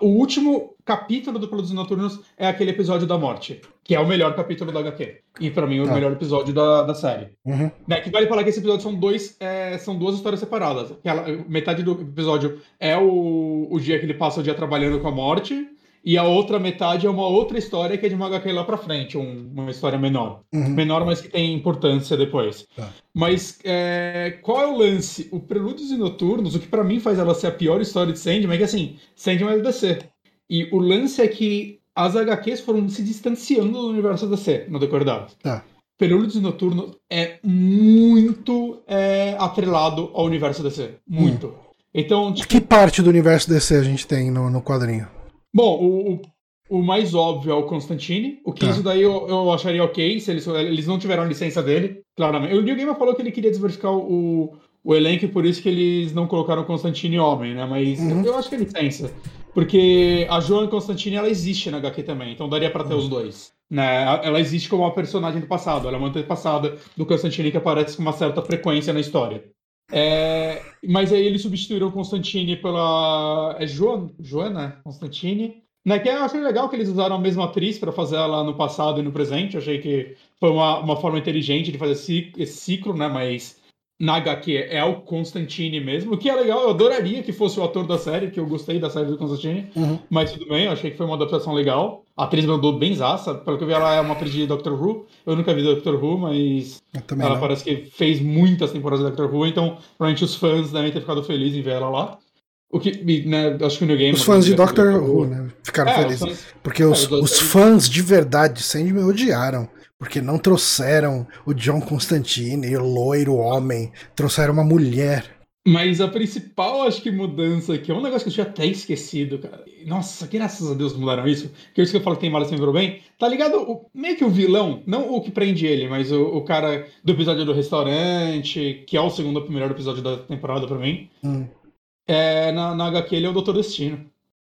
O último capítulo do Prelúdios Noturnos é aquele episódio da morte, que é o melhor capítulo da HQ. E para mim, o ah. melhor episódio da, da série. Uhum. Né, que vale falar que esse episódio são dois. É, são duas histórias separadas. Aquela, metade do episódio é o, o dia que ele passa o dia trabalhando com a morte. E a outra metade é uma outra história que é de uma HQ lá pra frente, um, uma história menor. Uhum. Menor, mas que tem importância depois. Tá. Mas é, qual é o lance? O Prelúdios e Noturnos, o que para mim faz ela ser a pior história de Sandman é que assim, Sandman é do DC. E o lance é que as HQs foram se distanciando do universo DC no decorrer da Tá. Prelúdios e Noturnos é muito é, atrelado ao universo DC. Muito. Hum. Então, tipo... Que parte do universo DC a gente tem no, no quadrinho? Bom, o, o O mais óbvio é o Constantine. O que Tá. isso daí eu, eu acharia ok, se eles, eles não tiveram licença dele, claramente. O Neil Gaiman falou que ele queria diversificar o, o elenco e por isso que eles não colocaram o Constantine homem, né? Mas Uhum. eu, acho que é licença. Porque a Joan Constantine, ela existe na HQ também, então daria pra ter Uhum. os dois. Né? Ela existe como uma personagem do passado, ela é uma antepassada do Constantine que aparece com uma certa frequência na história. É, mas aí eles substituíram Constantine pela. É Joan, Joana Constantine. Né, que eu achei legal que eles usaram a mesma atriz para fazer ela no passado e no presente. Eu achei que foi uma, uma forma inteligente de fazer esse ciclo, né? Mas na HQ é o Constantine mesmo, o que é legal. Eu adoraria que fosse o ator da série, que eu gostei da série do Constantine. Uhum. Mas tudo bem, eu achei que foi uma adaptação legal. A atriz mandou bem zaça. Pelo que eu vi, ela é uma atriz de Doctor Who. Eu nunca vi Doctor Who, mas ela não. parece que fez muitas temporadas de Doctor Who, então provavelmente os fãs devem ter ficado felizes em ver ela lá. O que, né, acho que o New Game. Os fãs de Doctor Who, né? Ficaram É, felizes. fãs, Porque os, É, os fãs de verdade de Sandman odiaram. Porque não trouxeram o John Constantine, o loiro homem. Trouxeram uma mulher. Mas a principal, acho que, mudança, que é um negócio que eu tinha até esquecido, cara. Nossa, graças a Deus mudaram isso. Que é isso que eu falo que tem mal sempre virou bem. Tá ligado? O- meio que o vilão, não o que prende ele, mas o, o cara do episódio do restaurante, que é o segundo melhor episódio da temporada pra mim. Hum. É, na, na HQ ele é o Doutor Destino.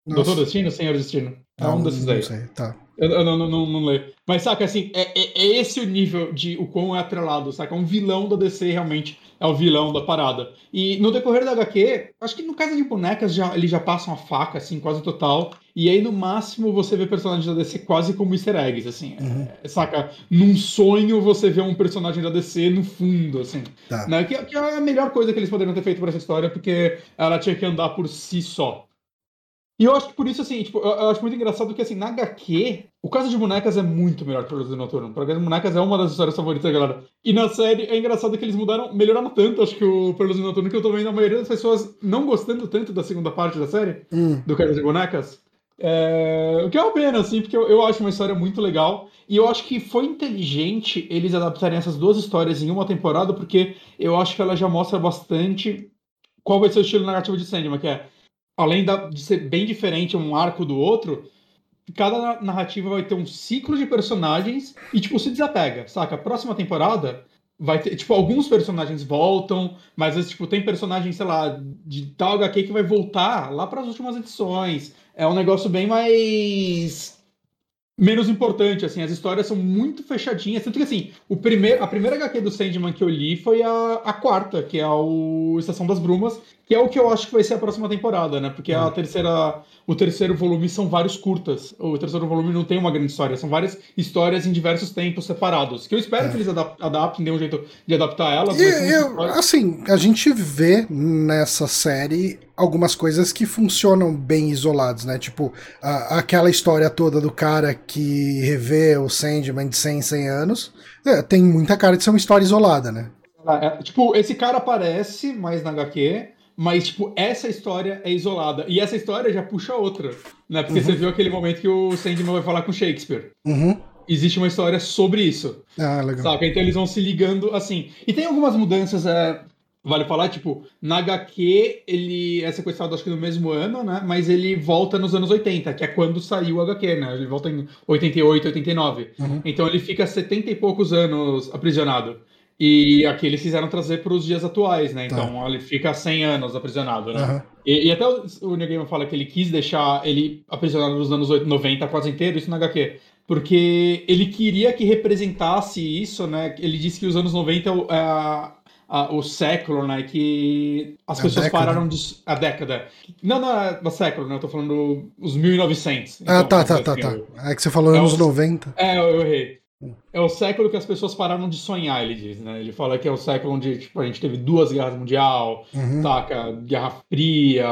Nossa. Doutor Destino, Senhor Destino. É Não, um desses não daí. sei, tá. Eu, eu não, não, não, não leio. Mas saca, assim, é, é- é esse o nível de o quão é atrelado, saca? Um vilão da DC realmente é o vilão da parada. E no decorrer da HQ, acho que no caso de bonecas, já, eles já passam a faca, assim, quase total. E aí, no máximo, você vê personagens da DC quase como easter eggs, assim. Uhum. É, saca? Num sonho, você vê um personagem da DC no fundo, assim. Tá. Né? Que, que é a melhor coisa que eles poderiam ter feito por essa história, porque ela tinha que andar por si só. E eu acho que por isso, assim, tipo, eu, acho muito engraçado que, assim, na HQ, o caso de bonecas é muito melhor que o do Noturno. O caso de bonecas é uma das histórias favoritas da galera. E na série é engraçado que eles mudaram, melhoraram tanto, acho que o Perlas do Noturno, que eu tô vendo a maioria das pessoas não gostando tanto da segunda parte da série, Hum, do Caso de Bonecas. É, o que é uma pena, assim, porque eu, eu acho uma história muito legal. E eu acho que foi inteligente eles adaptarem essas duas histórias em uma temporada, porque eu acho que ela já mostra bastante qual vai ser o estilo narrativo de Sandman, que é, além da- de ser bem diferente um arco do outro, cada na- narrativa vai ter um ciclo de personagens e, tipo, se desapega, saca? A próxima temporada vai ter, tipo, alguns personagens voltam, mas, tipo, tem personagem, sei lá, de tal HQ que vai voltar lá para as últimas edições. É um negócio bem mais menos importante, assim, as histórias são muito fechadinhas, tanto que, assim, o primeiro, a primeira HQ do Sandman que eu li foi a, a quarta, que é o Estação das Brumas, que é o que eu acho que vai ser a próxima temporada, né, porque a terceira, o terceiro volume são vários curtas, o terceiro volume não tem uma grande história, são várias histórias em diversos tempos separados, que eu espero que eles adap- adaptem, dê um jeito de adaptar elas, E eu- assim, a gente vê nessa série algumas coisas que funcionam bem isolados, né? Tipo, a- aquela história toda do cara que revê o Sandman de 100 em 100 anos, é, tem muita cara de ser uma história isolada, né? É, é, tipo, esse cara aparece mais na HQ, mas, tipo, essa história é isolada. E essa história já puxa outra, né? Porque você viu aquele momento que o Sandman vai falar com Shakespeare. Uhum. Existe uma história sobre isso, Ah, legal. saca? Então eles vão se ligando assim. E tem algumas mudanças, é, vale falar, tipo, na HQ ele é sequestrado acho que no mesmo ano, né? Mas ele volta nos anos 80, que é quando saiu o HQ, né? Ele volta em 88, 89. Uhum. Então ele fica 70 e poucos anos aprisionado. E aqui eles quiseram trazer para os dias atuais, né? Então ele fica 100 anos aprisionado, né? Aham. E, e até o, o Neil Gaiman fala que ele quis deixar ele aprisionado nos anos 80, 90 quase inteiro, isso na HQ. Porque ele queria que representasse isso, né? Ele disse que os anos 90 é o- é a- o século, né? Que as A pessoas década. pararam de. A década. Não, não, é o século, né? Eu tô falando os 1900. Ah, Então, tá, tá, assim, tá, tá. eu- É que você falou É anos o- 90. é, eu errei. É o século que as pessoas pararam de sonhar, ele diz, né? Ele fala que é o século onde tipo, a gente teve duas guerras mundial, Uhum. saca? Guerra Fria,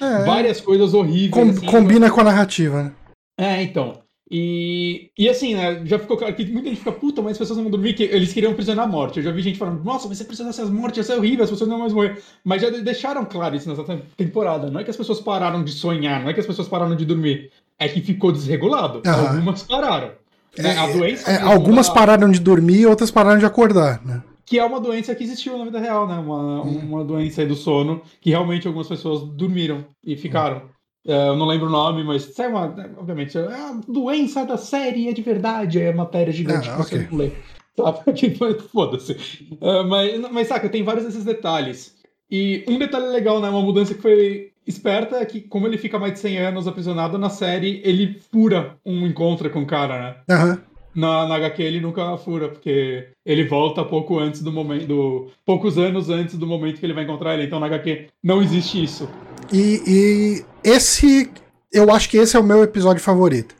É, várias coisas horríveis. com- assim, combina com a narrativa, né? É, então. E, e assim, né? Já ficou claro que muita gente fica, puta, mas as pessoas não vão dormir, que eles queriam aprisionar a morte. Eu já vi gente falando, nossa, mas se aprisionasse as mortes, ia ser horrível, as pessoas não vão mais morrer. Mas já de- deixaram claro isso nessa temporada. Não é que as pessoas pararam de sonhar, não é que as pessoas pararam de dormir. É que ficou desregulado. Aham. Algumas pararam. Né? A doença. É, algumas da- pararam de dormir e outras pararam de acordar, né? Que é uma doença que existiu na vida real, né? Uma, uma doença aí do sono, que realmente algumas pessoas dormiram e ficaram. É, eu não lembro o nome, mas sai uma. Obviamente, é a doença da série é de verdade, é matéria gigante Ah, que você ok. não lê. Sabe? Tipo, Foda-se. É, mas, mas saca, tem vários desses detalhes. E um detalhe legal, né? Uma mudança que foi esperta é que, como ele fica mais de 100 anos aprisionado na série, ele fura um encontro com o cara, né? Aham. Na, na HQ ele nunca fura, porque ele volta pouco antes do momento. Do, poucos anos antes do momento que ele vai encontrar ele. Então na HQ não existe isso. E, e esse. Eu acho que esse é o meu episódio favorito.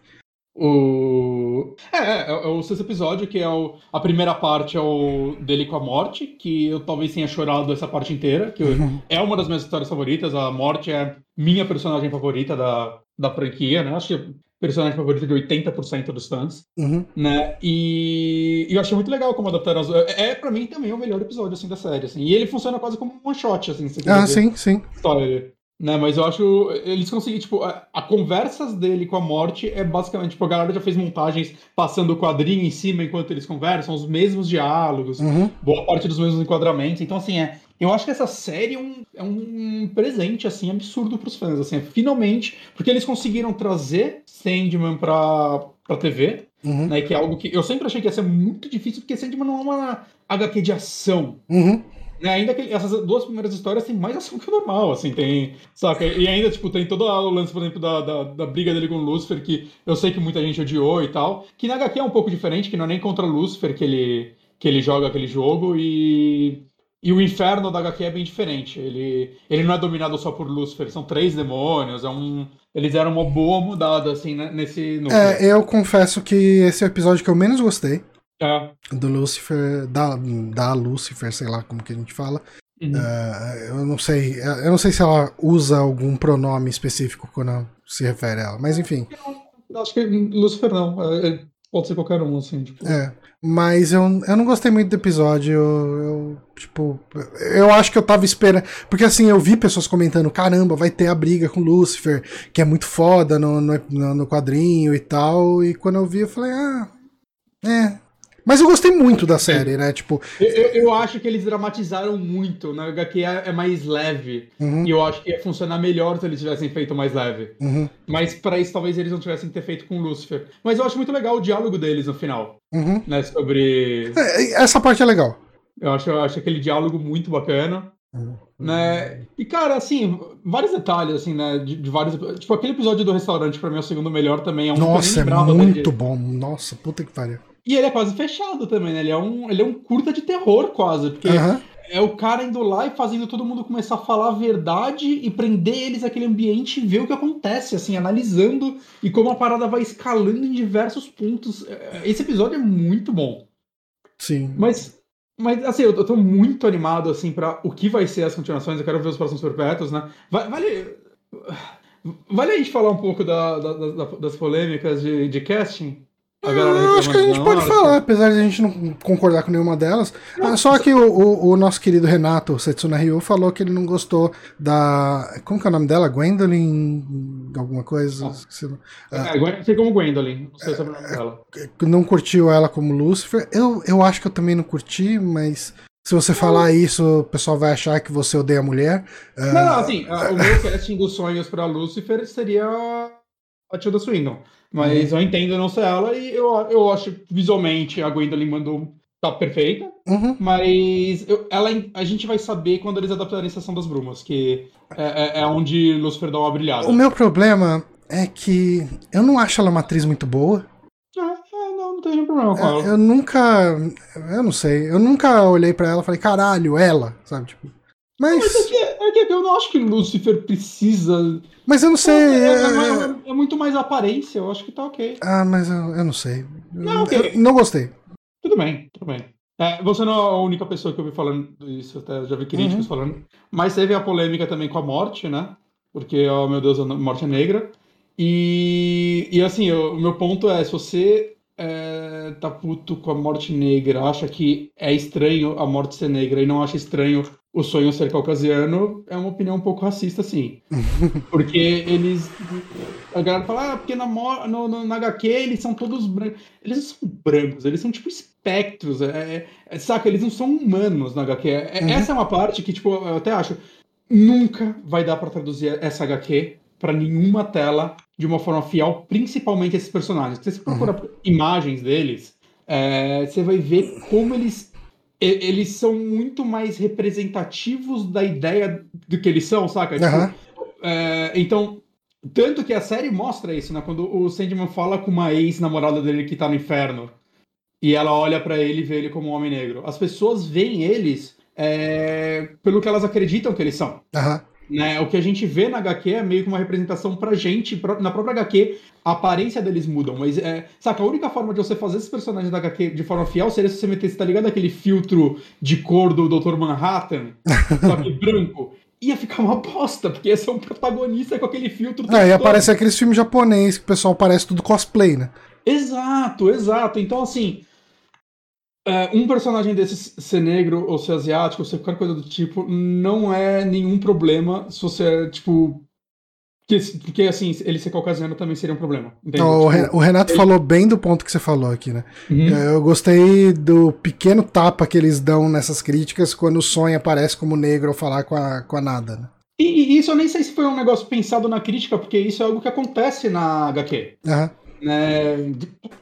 O. É, é, é o sexto episódio, que é o. A primeira parte é o dele com a morte, que eu talvez tenha chorado essa parte inteira, que eu- [laughs] é uma das minhas histórias favoritas. A morte é minha personagem favorita da, da franquia, né? Acho que é personagem favorita de 80% dos fãs. Uhum. né? E, e eu achei muito legal como adaptaram as. É, é para mim também o melhor episódio assim da série, assim. E ele funciona quase como um one shot, assim, Ah, sim, sim. história. Né, mas eu acho. Eles conseguiram, tipo, a, a conversas dele com a morte é basicamente, tipo, a galera já fez montagens passando o quadrinho em cima enquanto eles conversam, os mesmos diálogos, Uhum. boa parte dos mesmos enquadramentos. Então, assim, é. Eu acho que essa série é um, é um presente, assim, absurdo pros fãs, assim, é, finalmente, porque eles conseguiram trazer Sandman pra, pra TV, Uhum. né? Que é algo que eu sempre achei que ia ser muito difícil, porque Sandman não é uma HQ de ação. Uhum. Né? Ainda que essas duas primeiras histórias têm mais ação que o normal, assim, tem. Saca? E ainda, tipo, tem todo o lance, por exemplo, da, da, da briga dele com o Lucifer, que eu sei que muita gente odiou e tal. Que na HQ é um pouco diferente, que não é nem contra o Lucifer que ele, que ele joga aquele jogo, e. E o inferno da HQ é bem diferente. Ele, ele não é dominado só por Lucifer, são três demônios, é um. Eles deram uma boa mudada, assim, né, nesse núcleo. É, eu confesso que esse é o episódio que eu menos gostei. É. Do Lucifer. Da, da Lucifer, sei lá como que a gente fala. Uhum. É, eu não sei. Eu não sei se ela usa algum pronome específico quando se refere a ela. Mas enfim. Acho que Lucifer não. É, é, pode ser qualquer um, assim. Tipo. É. Mas eu, eu não gostei muito do episódio. Eu, eu, tipo, eu acho que eu tava esperando. Porque assim, eu vi pessoas comentando: caramba, vai ter a briga com Lucifer, que é muito foda no, no, no quadrinho e tal. E quando eu vi, eu falei: ah, é. Mas eu gostei muito da série, né? Tipo. Eu, eu, eu acho que eles dramatizaram muito. Na HQ é, é mais leve. Uhum, E eu acho que ia funcionar melhor se eles tivessem feito mais leve. uhum, Mas pra isso talvez eles não tivessem que ter feito com Lucifer. Mas eu acho muito legal o diálogo deles no final. uhum. Né? Sobre. É, Essa parte é legal. Eu acho, eu acho aquele diálogo muito bacana. Uhum. Né? E, cara, assim, vários detalhes, assim, né? De, de vários. Tipo, aquele episódio do restaurante, pra mim, é o segundo melhor também. É um Nossa, é lembrava muito bom. Nossa, puta que pariu. E ele é quase fechado também, né? Ele é um, ele é um curta de terror, quase. Porque Aham. é o cara indo lá e fazendo todo mundo começar a falar a verdade e prender eles naquele ambiente e ver o que acontece, assim, analisando e como a parada vai escalando em diversos pontos. É, Esse episódio é muito bom. Sim. Mas, mas assim, eu, eu tô muito animado, assim, pra o que vai ser as continuações. Eu quero ver os próximos perpétuos, né? Va- Vale. Vale a gente falar um pouco da- da- da- das polêmicas de, de casting? Eu acho que a gente pode não, falar, apesar de a gente não concordar com nenhuma delas. Ah, Só que o, o- o nosso querido Renato Setsuna Ryu falou que ele não gostou da. Como que é o nome dela? Gwendolyn? Alguma coisa? Ah. Esqueci o nome. É, sei como Gwendolyn, não sei sobre o nome dela. Não curtiu ela como Lucifer. Eu, eu acho que eu também não curti, mas se você falar isso, o pessoal vai achar que você odeia a mulher. Não, não, assim, a- o [laughs] meu casting dos sonhos pra Lucifer seria a Tilda Swinton. Mas eu entendo não ser ela e eu, eu acho visualmente a Gwendolyn mandou tá perfeita. Uhum. Mas eu- ela, a gente vai saber quando eles adaptarem a Estação das Brumas, que é, é- é onde Lucifer dá uma brilhada. O meu problema é que eu não acho ela uma atriz muito boa. É, é, não, não tem nenhum problema com Eu, ela. eu nunca. Eu não sei. Eu nunca olhei pra ela e falei, caralho, ela, sabe? Tipo. Mas é Mas. que, é que eu não acho que Lucifer precisa. Mas eu não sei. É, é- é- é- é muito mais aparência, eu acho que tá ok. Ah, mas eu, eu não sei. Não, ok. Eu não gostei. Tudo bem, tudo bem. É, você não é a única pessoa que eu vi falando isso, até já vi críticos falando. Mas teve a polêmica também com a morte, né? Porque, oh meu Deus, a morte é negra. E, e assim, o o meu ponto é, se você é, tá puto com a morte negra, acha que é estranho a morte ser negra e não acha estranho o sonho ser caucasiano, é uma opinião um pouco racista, sim. [laughs] Porque eles. A galera fala, ah, porque na, no, no, na HQ eles são todos brancos. Eles não são brancos, eles são tipo espectros. É, é- saca? Eles não são humanos na HQ. É- Uhum. Essa é uma parte que, tipo, eu até acho. Nunca vai dar pra traduzir essa HQ para nenhuma tela de uma forma fiel, principalmente esses personagens. Se você procura uhum. imagens deles, é, você vai ver como eles eles são muito mais representativos da ideia do que eles são, saca? Uhum. Tipo, é, então, tanto que a série mostra isso, né? Quando o Sandman fala com uma ex-namorada dele que tá no inferno e ela olha para ele e vê ele como um homem negro. As pessoas veem eles é, pelo que elas acreditam que eles são. Uhum. Né? O que a gente vê na HQ é meio que uma representação pra gente, pra, na própria HQ, a aparência deles mudam. Mas, é, saca, a única forma de você fazer esses personagens da HQ de forma fiel seria se você metesse, tá ligado? Aquele filtro de cor do Dr. Manhattan, [laughs] só que branco. Ia ficar uma bosta, porque ia ser um protagonista com aquele filtro. É, e aparece aqueles filmes japoneses que o pessoal parece tudo cosplay, né? Exato, exato. Então, assim, é, um personagem desses ser negro ou ser asiático ou ser qualquer coisa do tipo não é nenhum problema se você é, tipo. Porque, assim, ele ser caucasiano também seria um problema. Não, tipo, o Renato ele... falou bem do ponto que você falou aqui, né? Uhum. Eu gostei do pequeno tapa que eles dão nessas críticas quando o Sonho aparece como negro ao falar com a, com a nada, né? E, e, isso eu nem sei se foi um negócio pensado na crítica, porque isso é algo que acontece na HQ. Uhum. Né?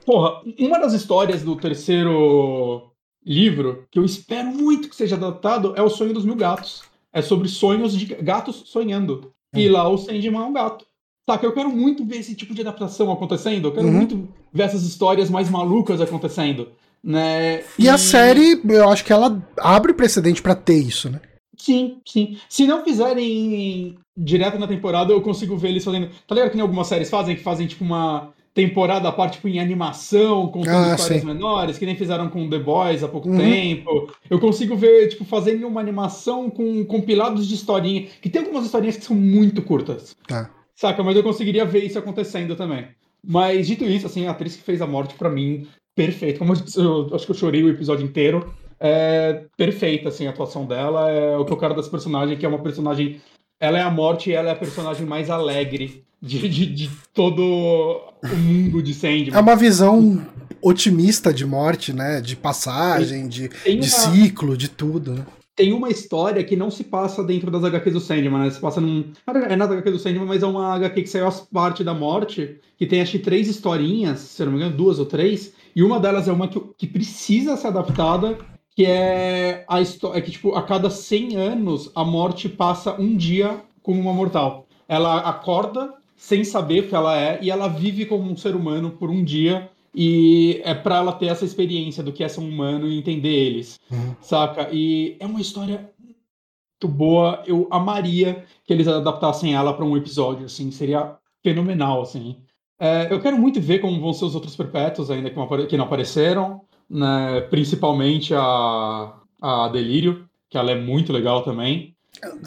Porra, uma das histórias do terceiro livro que eu espero muito que seja adaptado é O Sonho dos Mil Gatos. É sobre sonhos de gatos sonhando. É. E lá o Sandman é um gato. Saca, eu quero muito ver esse tipo de adaptação acontecendo. Eu quero uhum. muito ver essas histórias mais malucas acontecendo. Né? E, e a série, eu acho que ela abre precedente para ter isso, né? Sim, sim. Se não fizerem direto na temporada, eu consigo ver eles fazendo. Tá ligado que nem algumas séries fazem, que fazem tipo uma temporada a parte tipo, em animação, contando ah, histórias sim. menores, que nem fizeram com The Boys há pouco uhum. tempo. Eu consigo ver, tipo, fazendo uma animação com compilados de historinha, que tem algumas historinhas que são muito curtas. Tá. Saca? Mas eu conseguiria ver isso acontecendo também. Mas, dito isso, assim, a atriz que fez a morte, para mim, perfeita. Como eu, eu acho que eu chorei o episódio inteiro. É perfeita, assim, a atuação dela. É o que eu quero dessa personagem, que é uma personagem... Ela é a morte e ela é a personagem mais alegre de, de, de, todo o mundo de Sandman. É uma visão otimista de morte, né? De passagem, de, de uma... ciclo, de tudo, né? Tem uma história que não se passa dentro das HQs do Sandman, né? Se passa num. É nas HQs do Sandman, mas é uma HQ que saiu as parte da morte, que tem acho que três historinhas, se não me engano, duas ou três, e uma delas é uma que, que precisa ser adaptada, que é a história. É que, tipo, a cada 100 anos a morte passa um dia como uma mortal. Ela acorda sem saber o que ela é, e ela vive como um ser humano por um dia, e é para ela ter essa experiência do que é ser um humano e entender eles, uhum. saca? E é uma história muito boa, eu amaria que eles adaptassem ela para um episódio, assim, seria fenomenal, assim. É, eu quero muito ver como vão ser os outros perpétuos ainda que não apareceram, né? principalmente a, a Delírio, que ela é muito legal também.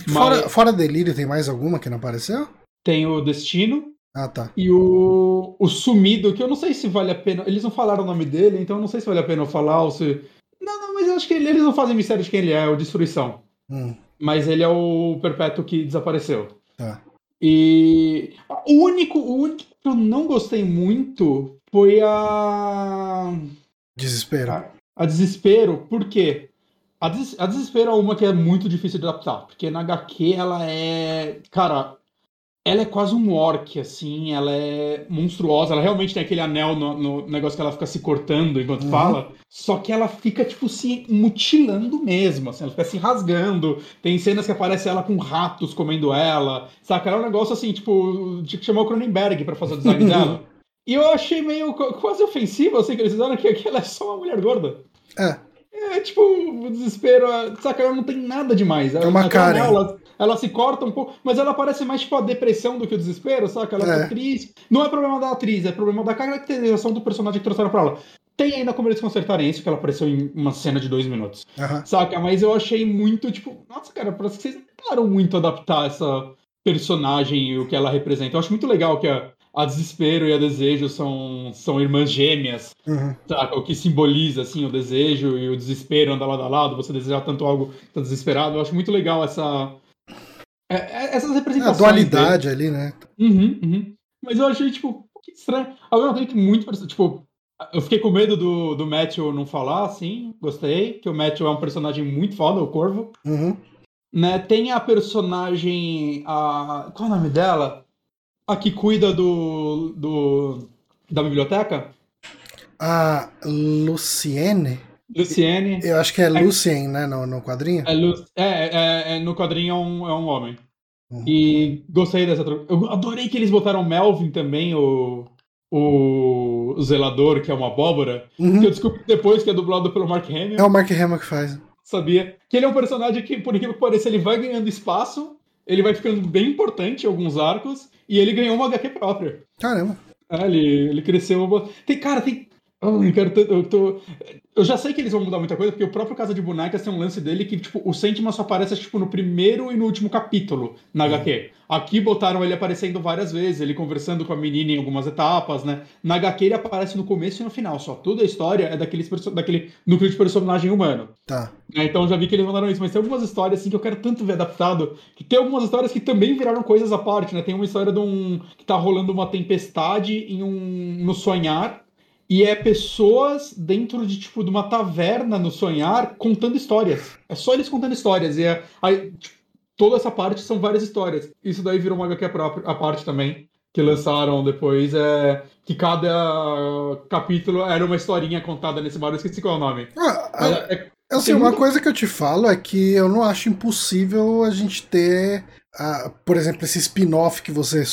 Fora, Mas... fora Delírio, tem mais alguma que não apareceu? tem o Destino. Ah, tá. E o, o Sumido, que eu não sei se vale a pena. Eles não falaram o nome dele, então eu não sei se vale a pena eu falar ou se. Não, não, mas eu acho que eles não fazem mistério de quem ele é, é o Destruição. Hum. Mas ele é o Perpétuo que desapareceu. Tá. E o único, o único que eu não gostei muito foi a. Desespero. A, a Desespero, por quê? A, des, a Desespero é uma que é muito difícil de adaptar, porque na HQ ela é. Cara, ela é quase um orc, assim, ela é monstruosa, ela realmente tem aquele anel no, no negócio que ela fica se cortando enquanto uhum. fala, só que ela fica, tipo, se mutilando mesmo, assim, ela fica se rasgando, tem cenas que aparece ela com ratos comendo ela, saca? Ela é um negónegócio assim, tipo, tinha que chamar o Cronenberg pra fazer o design [laughs] dela. E eu achei meio quase ofensivo, assim, que eles fizeram que, que ela é só uma mulher gorda. É. É, tipo, o desespero, saca? Ela não tem nada demais. É uma cara. Ela, ela se corta um pouco, mas ela parece mais tipo a depressão do que o desespero, saca? Ela é. triste. Não é problema da atriz, é problema da caracterização do personagem que trouxeram pra ela. Tem ainda como eles consertarem isso, que ela apareceu em uma cena de dois minutos. Uhum. Saca? Mas eu achei muito, tipo, nossa, cara, parece que vocês tentaram muito adaptar essa personagem e o que ela representa. Eu acho muito legal que a, a desespero e a desejo são, são irmãs gêmeas, uhum. saca? O que simboliza, assim, o desejo e o desespero andar lado a lado, você desejar tanto algo, tá desesperado. Eu acho muito legal essa, é, é, essas representações. A dualidade dele. ali, né? Uhum, uhum. Mas eu achei, tipo, que estranho. Ao mesmo tempo, muito. Tipo, eu fiquei com medo do, do Matthew não falar, assim. Gostei. Que o Matthew é um personagem muito foda, o Corvo. Uhum. Né? Tem a personagem. A... Qual é o nome dela? A que cuida do, do da biblioteca? A Luciene? Luciene. Eu acho que é, é Lucien, né, no, no quadrinho? É, é, é, é, no quadrinho é um, é um homem. Uhum. E gostei dessa troca. Eu adorei que eles botaram Melvin também, o, o zelador, que é uma abóbora. Uhum. Que eu descobri depois que é dublado pelo Mark Hamill. É o Mark Hamill que faz. Sabia. Que ele é um personagem que, por incrível que pareça, ele vai ganhando espaço, ele vai ficando bem importante em alguns arcos, e ele ganhou uma HQ própria. Caramba. É, ele, ele cresceu. Tem, cara, tem Oh, eu, quero eu, tô... eu já sei que eles vão mudar muita coisa, porque o próprio Casa de Bonecas tem um lance dele que, tipo, o Sandman só aparece, tipo, no primeiro e no último capítulo na uhum. HQ. Aqui botaram ele aparecendo várias vezes, ele conversando com a menina em algumas etapas, né? Na HQ ele aparece no começo e no final, só. Toda a história é daqueles daquele núcleo de personagem humano. Tá. É, então já vi que eles mandaram isso, mas tem algumas histórias, assim, que eu quero tanto ver adaptado, que tem algumas histórias que também viraram coisas à parte, né? Tem uma história de um... que tá rolando uma tempestade em um... no sonhar, e é pessoas dentro de, tipo, de uma taverna no sonhar contando histórias. É só eles contando histórias. E é, aí, tipo, toda essa parte são várias histórias. Isso daí virou uma HQ própria, a parte também, que lançaram depois. É, que cada capítulo era uma historinha contada nesse bar. Eu esqueci qual é o nome. Ah, é, é, assim, uma muito... coisa que eu te falo é que eu não acho impossível a gente ter por exemplo, esse spin-off que você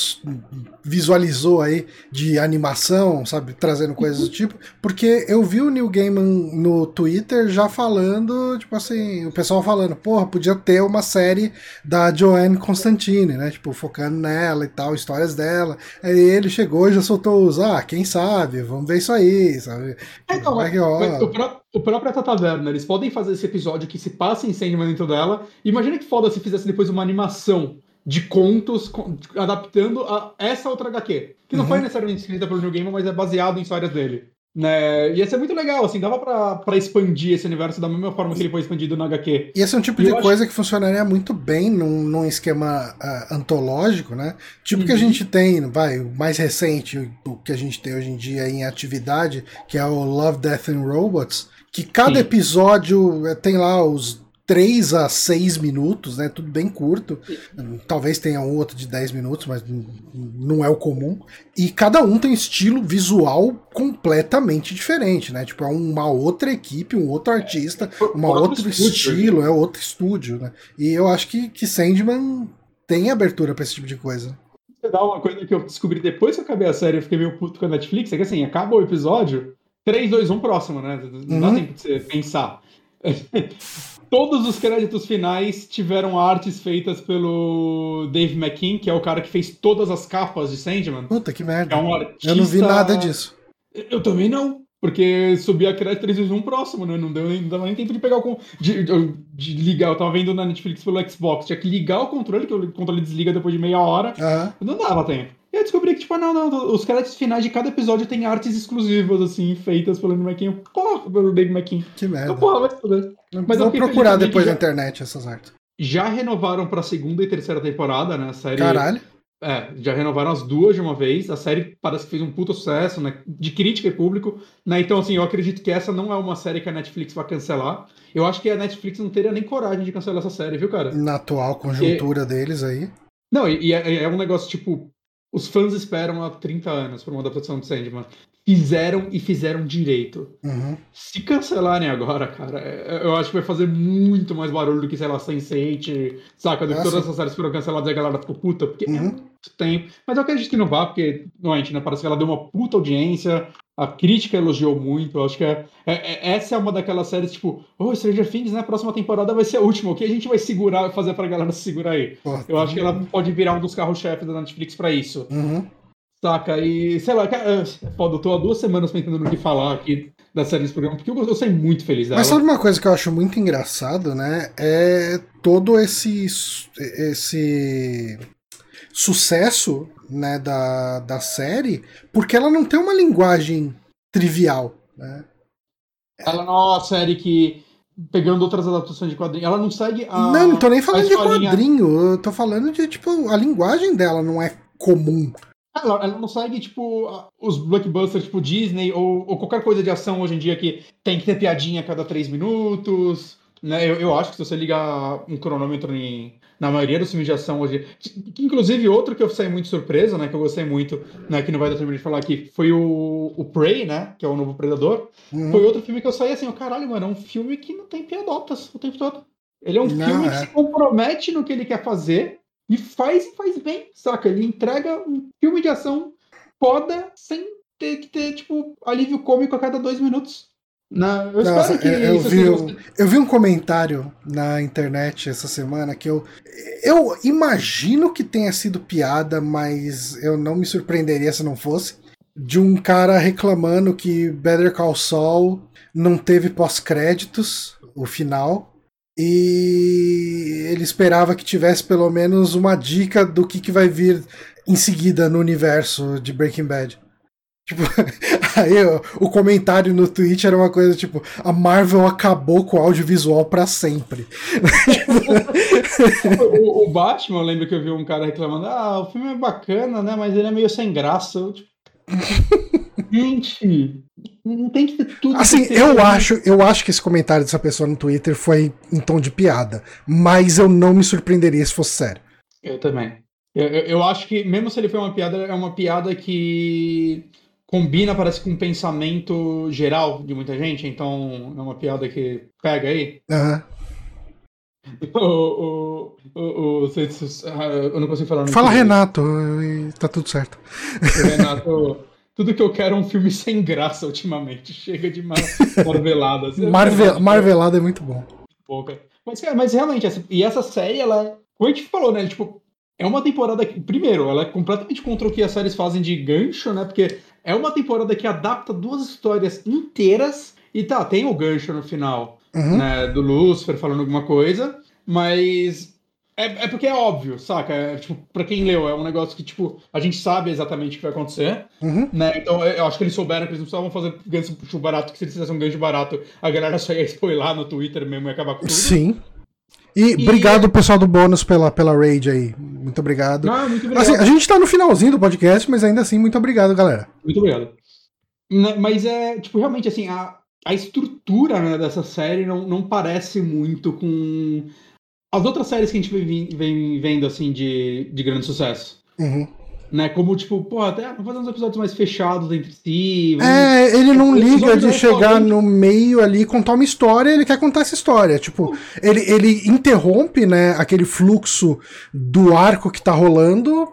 visualizou aí de animação, sabe, trazendo coisas do tipo, porque eu vi o Neil Gaiman no Twitter já falando, tipo assim, o pessoal falando, porra, podia ter uma série da Joanne Constantine, né, tipo, focando nela e tal, histórias dela. Aí ele chegou e já soltou os, ah, quem sabe, vamos ver isso aí, sabe? É, não, é que, o, pró o próprio Tata Werner, eles podem fazer esse episódio que se passa em Sandman dentro dela. Imagina que foda se fizesse depois uma animação de contos adaptando a essa outra HQ. Que não uhum. foi necessariamente escrita pelo New Gamer, mas é baseado em histórias dele. Né? Ia ser muito legal, assim, dava pra, pra expandir esse universo da mesma forma que ele foi expandido na HQ. E esse é um tipo e de coisa acho... que funcionaria muito bem num, num esquema uh, antológico, né? Tipo uhum. que a uhum. gente tem, vai, o mais recente, o que a gente tem hoje em dia em atividade, que é o Love, Death and Robots, que cada Sim. episódio eh, tem lá os 3 a 6 minutos, né? Tudo bem curto. Talvez tenha um outro de 10 minutos, mas não é o comum. E cada um tem um estilo visual completamente diferente, né? Tipo, é uma outra equipe, um outro artista, um outro, estilo, né? é outro estúdio, né? E eu acho que, que Sandman tem abertura para esse tipo de coisa. Dá uma coisa que eu descobri depois que eu acabei a série, eu fiquei meio puto com a Netflix, é que assim, acaba o episódio, 3, 2, 1 próximo, né? Não dá uhum. tempo de você pensar. [laughs] Todos os créditos finais tiveram artes feitas pelo Dave McKean, que é o cara que fez todas as capas de Sandman. Puta que merda. É um artista... Eu não vi nada disso. Eu também não. Porque subia crédito 3 1 próximo, né? Não deu nem, não dava nem tempo de pegar o de, de, de, ligar. Eu tava vendo na Netflix pelo Xbox. Tinha que ligar o controle, que o controle desliga depois de meia hora. Uhum. Não dava tempo. E eu descobri que, tipo, não, não, os créditos finais de cada episódio tem artes exclusivas, assim, feitas pelo Dave McKean. Porra, pelo Dave McKean. Que merda. Então, porra, vai foder. Mas Vou procurar depois na internet essas artes. Já renovaram pra segunda e terceira temporada, né? A série. Caralho. É, já renovaram as duas de uma vez. A série parece que fez um puto sucesso, né? De crítica e público. Né? Então, assim, eu acredito que essa não é uma série que a Netflix vai cancelar. Eu acho que a Netflix não teria nem coragem de cancelar essa série, viu, cara? Na atual conjuntura e... deles aí. Não, e, e é, é, um negócio, tipo, os fãs esperam há 30 anos por uma adaptação de Sandman. Fizeram e fizeram direito. Uhum. Se cancelarem agora, cara, é, eu acho que vai fazer muito mais barulho do que, sei lá, Sense8, saca? Do que todas essas séries foram canceladas e a galera ficou puta, porque é uhum. é muito tempo. Mas eu acredito que não vá, porque, gente, né, parece que ela deu uma puta audiência, a crítica elogiou muito. Eu acho que é, é, é, essa é uma daquelas séries, tipo, oh, Stranger Things, né? Próxima temporada vai ser a última. O que a gente vai segurar, fazer pra galera se segurar aí? Porra, eu acho que ela pode virar um dos carros-chefes da Netflix pra isso. Uhum. Saca? E, sei lá, é, foda, eu tô há duas semanas pensando no que falar aqui da série desse programa, porque eu, eu sei muito feliz dela. Mas sabe uma coisa que eu acho muito engraçado, né? É todo esse. esse sucesso né, da, da série, porque ela não tem uma linguagem trivial. Né? Ela não é uma série que, pegando outras adaptações de quadrinhos, ela não segue a. Não, não tô nem falando de quadrinho, eu tô falando de, tipo, a linguagem dela não é comum. Ela, ela não segue, tipo, os blockbusters, tipo Disney, ou, ou qualquer coisa de ação hoje em dia que tem que ter piadinha a cada três minutos né? Eu, eu acho que se você ligar um cronômetro em, na maioria dos filmes de ação hoje. Inclusive, outro que eu saí muito surpreso, né? Que eu gostei muito, né? Que não vai dar tempo de falar aqui, foi o, o Prey, né? Que é o novo Predador. Uhum. Foi outro filme que eu saí assim, oh, caralho, mano, é um filme que não tem piadotas o tempo todo. Ele é um não, filme é. que se compromete no que ele quer fazer e faz e faz bem, saca? Ele entrega um filme de ação foda sem ter que ter, tipo, alívio cômico a cada dois minutos. Não, eu, Nossa, que eu, vi, um, eu vi um comentário na internet essa semana que eu, eu imagino que tenha sido piada, mas eu não me surpreenderia se não fosse. De um cara reclamando que Better Call Saul não teve pós-créditos, o final, e ele esperava que tivesse pelo menos uma dica do que, que vai vir em seguida no universo de Breaking Bad. [laughs] Tipo, aí o comentário no Twitch era uma coisa tipo: a Marvel acabou com o audiovisual para sempre. [laughs] [laughs] o, o, Batman, eu lembro que eu vi um cara reclamando: ah, o filme é bacana, né? Mas ele é meio sem graça. Eu, tipo, Gente, não tem que ter tudo. Assim, eu acho, eu acho que esse comentário dessa pessoa no Twitter foi em tom de piada, mas eu não me surpreenderia se fosse sério. Eu também. Eu, eu, eu acho que, mesmo se ele foi uma piada, é uma piada que combina, parece, com um pensamento geral de muita gente, então é uma piada que pega aí. Aham. [laughs] O, o, o, o, eu não consigo falar. Fala Renato, e tá tudo certo. Renato, [laughs] tudo que eu quero é um filme [laughs] sem graça ultimamente. Chega de marvelada. Marvel, marvelada é muito bom. Pouca. Mas, mas realmente, essa, e essa série, ela. Como a gente falou, né? Tipo, é uma temporada que, primeiro, ela é completamente contra o que as séries fazem de gancho, né? Porque é uma temporada que adapta duas histórias inteiras e tá, tem o gancho no final, uhum. né, do Lucifer falando alguma coisa, mas é, é porque é óbvio, saca? É, tipo, pra quem leu, é um negócio que, tipo, a gente sabe exatamente o que vai acontecer, uhum. né? Então eu acho que eles souberam que eles não precisavam fazer gancho barato, que se eles fizessem um gancho barato, a galera só ia [laughs] spoiler no Twitter mesmo e acabar com tudo. Sim. E, e, obrigado, pessoal do bônus, pela, pela raid aí. Muito obrigado. Ah, muito obrigado. Assim, a gente tá no finalzinho do podcast, mas ainda assim, muito obrigado, galera. Muito obrigado. Né, mas é, tipo, realmente, assim, a, a estrutura né, dessa série não, não parece muito com as outras séries que a gente vem, vem vendo, assim, de, de grande sucesso. Uhum né? Como, tipo, pô, até vamos fazer uns episódios mais fechados entre si. Vamos... É, ele não liga de chegar no meio ali e contar uma história, ele quer contar essa história. Tipo, ele, ele interrompe, né, aquele fluxo do arco que tá rolando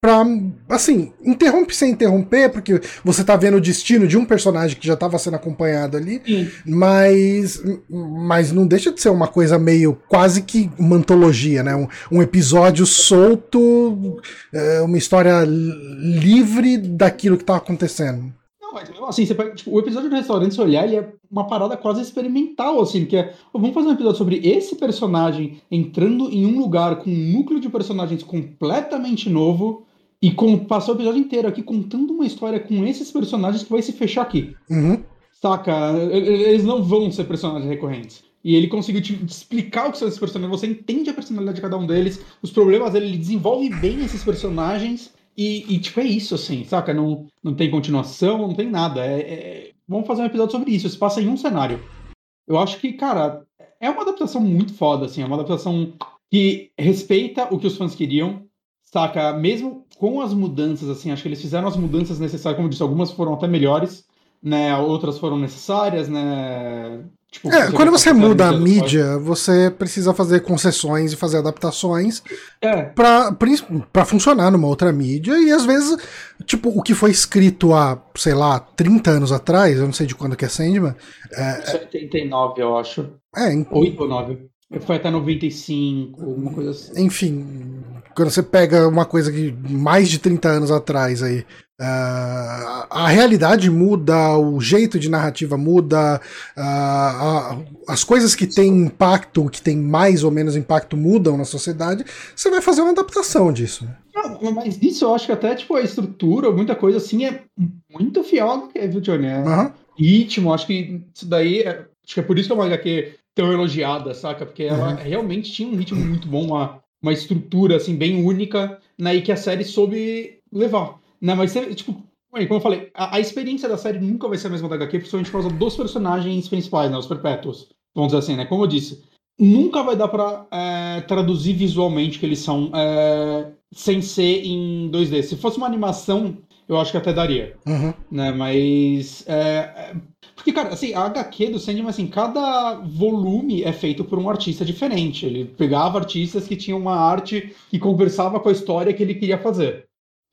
pra, assim, interrompe sem interromper, porque você tá vendo o destino de um personagem que já tava sendo acompanhado ali, Sim. mas mas não deixa de ser uma coisa meio quase que uma antologia, né? Um, um episódio solto, é, uma história livre daquilo que tá acontecendo. Não, mas assim, você pega, tipo, o episódio do restaurante, se olhar, ele é uma parada quase experimental, assim, que é, vamos fazer um episódio sobre esse personagem entrando em um lugar com um núcleo de personagens completamente novo, e com, passou o episódio inteiro aqui contando uma história com esses personagens que vai se fechar aqui. Uhum. Saca? Eles não vão ser personagens recorrentes. E ele conseguiu te explicar o que são esses personagens. Você entende a personalidade de cada um deles, os problemas dele, ele desenvolve bem esses personagens. E, e tipo, é isso, assim, saca? Não, não tem continuação, não tem nada. É, é... Vamos fazer um episódio sobre isso. Se passa em um cenário. Eu acho que, cara, é uma adaptação muito foda, assim. É uma adaptação que respeita o que os fãs queriam, saca? Mesmo com as mudanças, assim, acho que eles fizeram as mudanças necessárias, como eu disse, algumas foram até melhores, né? Outras foram necessárias, né? Tipo, é, quando você muda a mídia, você precisa fazer concessões e fazer adaptações é. pra, pra funcionar numa outra mídia, e às vezes, tipo, o que foi escrito há, sei lá, 30 anos atrás, eu não sei de quando que é Sandman. É, 79, eu acho. É, 8 ou 9. Foi até 95, alguma coisa assim. Enfim, quando você pega uma coisa que mais de 30 anos atrás aí, uh, a realidade muda, o jeito de narrativa muda, uh, as coisas que têm impacto, que têm mais ou menos impacto mudam na sociedade, você vai fazer uma adaptação disso. Não, mas isso eu acho que até tipo, a estrutura, muita coisa assim, é muito fiel ao que é, viu, Johnny? É uhum. Ritmo, acho que isso daí, é, acho que é por isso que é uma HQ tão elogiada, saca? Porque ela uhum. realmente tinha um ritmo muito bom, uma, uma estrutura, assim, bem única, né? E que a série soube levar, né? Mas, tipo, como eu falei, a, a, experiência da série nunca vai ser a mesma da HQ, principalmente por causa dos personagens principais, né? Os perpétuos, vamos dizer assim, né? Como eu disse, nunca vai dar pra é, traduzir visualmente que eles são é, sem ser em 2D. Se fosse uma animação, eu acho que até daria. Uhum. Né? Mas. É, porque, cara, assim, a HQ do Sandman, assim, cada volume é feito por um artista diferente. Ele pegava artistas que tinham uma arte que conversava com a história que ele queria fazer.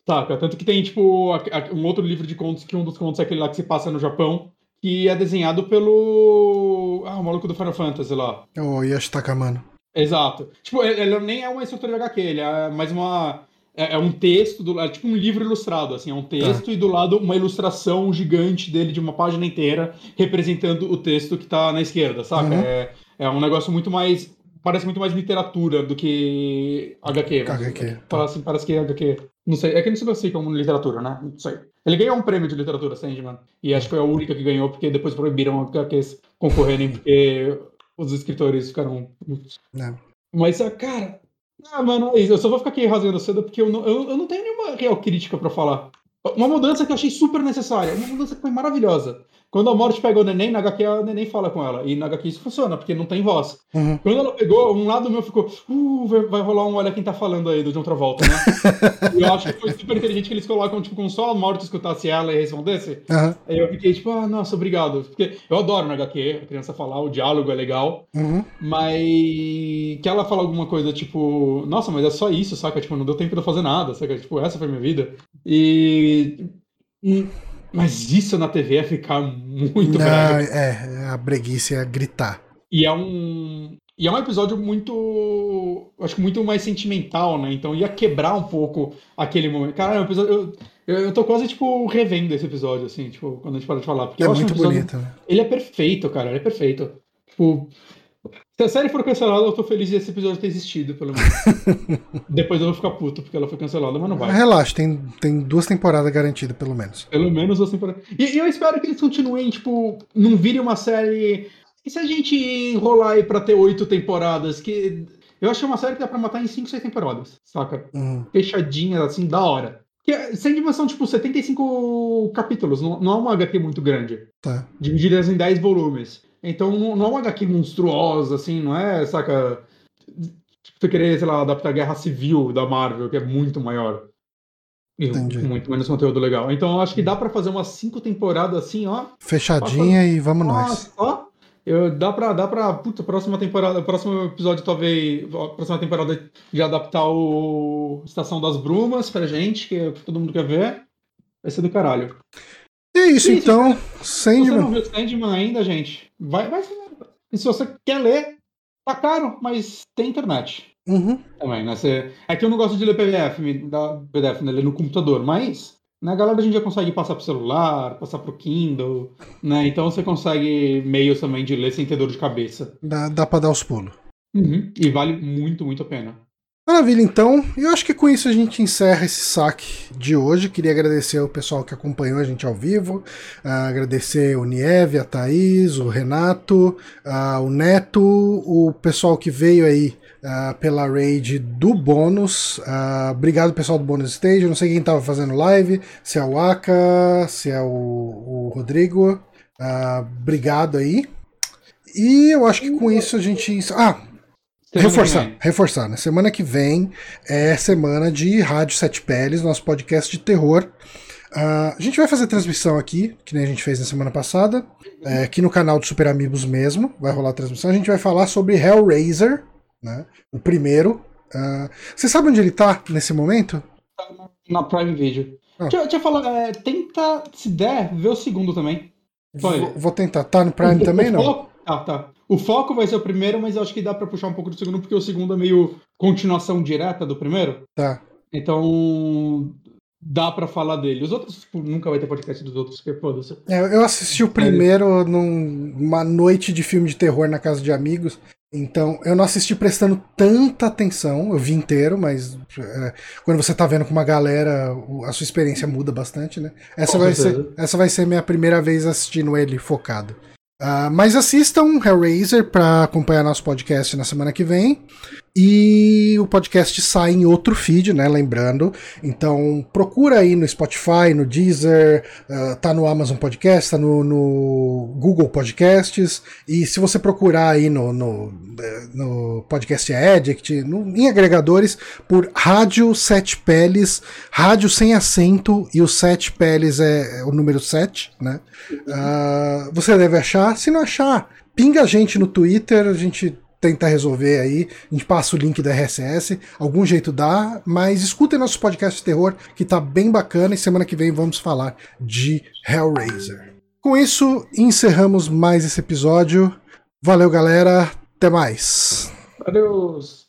Saca? Tanto que tem, tipo, um outro livro de contos, que um dos contos é aquele lá que se passa no Japão, que é desenhado pelo. Ah, o maluco do Final Fantasy lá. O Yoshitaka Mano. Exato. Tipo, ele nem é uma estrutura de HQ, ele é mais uma. É, é um texto, do, é tipo um livro ilustrado, assim, é um texto tá. e do lado uma ilustração gigante dele de uma página inteira representando o texto que tá na esquerda, saca? Uhum. É, é um negócio muito mais. Parece muito mais literatura do que HQ. HQ. Tá. Parece, parece que é HQ. Não sei, é que não se classifica como literatura, né? Não sei. Ele ganhou um prêmio de literatura, Sandman. E acho que foi a única que ganhou, porque depois proibiram HQs concorrerem, porque os escritores ficaram. É. Mas, ah, cara. Ah, mano, é isso. Eu só vou ficar aqui rasgando cedo porque eu não, eu, eu não tenho nenhuma real crítica para falar. Uma mudança que eu achei super necessária. Uma mudança que foi maravilhosa. Quando a Morte pega o neném, na HQ a neném fala com ela. E na HQ isso funciona, porque não tem voz. Uhum. Quando ela pegou, um lado meu ficou, uh, vai rolar um olha quem tá falando aí do John Travolta, né? e [laughs] eu acho que foi super inteligente que eles colocam, tipo, com só a Morte escutasse ela e respondesse. Uhum. Aí eu fiquei, tipo, ah, nossa, obrigado. Porque eu adoro na HQ, a criança falar, o diálogo é legal. Uhum. Mas que ela fala alguma coisa, tipo, nossa, mas é só isso, saca? Tipo, não deu tempo de eu fazer nada, saca? Tipo, essa foi minha vida. E. e mas isso na TV é ficar muito Não, É, a breguice é gritar. E é um. E é um episódio muito. Acho que muito mais sentimental, né? Então ia quebrar um pouco aquele momento. Cara, é um episódio. Eu, eu tô quase, tipo, revendo esse episódio, assim, tipo, quando a gente para de falar. Porque é muito um episódio... bonito, né? Ele é perfeito, cara, ele é perfeito. Tipo, se a série for cancelada, eu tô feliz de esse episódio ter existido, pelo menos. [laughs] Depois eu vou ficar puto porque ela foi cancelada, mas não vai. Relaxa, tem, tem duas temporadas garantidas, pelo menos. Pelo menos duas temporadas. E, e eu espero que eles continuem, tipo, não virem uma série. E se a gente enrolar aí pra ter oito temporadas? Que. Eu acho que é uma série que dá pra matar em cinco, seis temporadas, saca? Uhum. Fechadinha, assim, da hora. Que, sem dimensão, tipo, 75 capítulos, não, não é uma HQ muito grande. Tá. Divididas em 10 volumes. Então não, é uma HQ monstruosa, assim, não é, saca? Tipo, você querer, sei lá, adaptar a Guerra Civil da Marvel, que é muito maior. E Entendi. muito menos conteúdo legal. Então eu acho que dá pra fazer umas cinco temporadas assim, ó. Fechadinha e vamos nós. Ó, eu, dá pra, dá pra, puta, próxima temporada, próximo episódio talvez, próxima temporada de adaptar o Estação das Brumas pra gente, que todo mundo quer ver. Vai ser do caralho. E é isso, então. Sandman. Se você não viu Sandman ainda, gente, vai, vai. E se você quer ler, tá caro, mas tem internet. Uhum. Também, né? Você... É que eu não gosto de ler PDF, da PDF, né? Ler no computador, mas na né, galera a gente já consegue passar pro celular, passar pro Kindle, né? Então você consegue meios também de ler sem ter dor de cabeça. Dá, dá pra dar os pulos. Uhum. E vale muito, muito a pena. Maravilha, então. Eu acho que com isso a gente encerra esse saque de hoje. Queria agradecer ao pessoal que acompanhou a gente ao vivo. Uh, agradecer o Nieve, a Thaís, o Renato, uh, o Neto, o pessoal que veio aí uh, pela raid do bônus. obrigado, pessoal do Bônus Stage. Não sei quem estava fazendo live, se é o Aka, se é o, o Rodrigo. obrigado aí. E eu acho que com isso a gente. Ah, Semana reforçar, reforçar. Na né? semana que vem é semana de Rádio Sete Peles, nosso podcast de terror. Uh, a gente vai fazer transmissão aqui, que nem a gente fez na semana passada, é, aqui no canal do Super Amigos mesmo. Vai rolar a transmissão. A gente vai falar sobre Hellraiser, né? O primeiro. Uh, você sabe onde ele tá nesse momento? Na Prime Video. Ah. Deixa, deixa eu falar, é, tenta, se der, ver o segundo também. Vou, vou, tentar. Tá no Prime também, não? Ah, tá. O foco vai ser o primeiro, mas eu acho que dá para puxar um pouco do segundo, porque o segundo é meio continuação direta do primeiro. Tá. Então, dá para falar dele. Os outros, tipo, nunca vai ter podcast dos outros, porque foda-se. É, eu assisti o primeiro numa noite de filme de terror na casa de amigos. Então, eu não assisti prestando tanta atenção, eu vi inteiro, mas é, quando você tá vendo com uma galera, a sua experiência muda bastante, né? Essa, vai ser, essa vai ser minha primeira vez assistindo ele focado. Uh, mas assistam Hellraiser para acompanhar nosso podcast na semana que vem. E o podcast sai em outro feed, né? Lembrando. Então procura aí no Spotify, no Deezer, uh, tá no Amazon Podcast, tá no, no, Google Podcasts. E se você procurar aí no, no, eh, no Podcast Addict, no, em agregadores, por Rádio Sete Peles, rádio sem acento, e o Sete Peles é, é o número 7, né? Uh, você deve achar. Se não achar, pinga a gente no Twitter, a gente tentar resolver aí. A gente passa o link da RSS, algum jeito dá, mas escutem nosso podcast de terror, que tá bem bacana, e semana que vem vamos falar de Hellraiser. Com isso, encerramos mais esse episódio. Valeu, galera. Até mais. Adeus.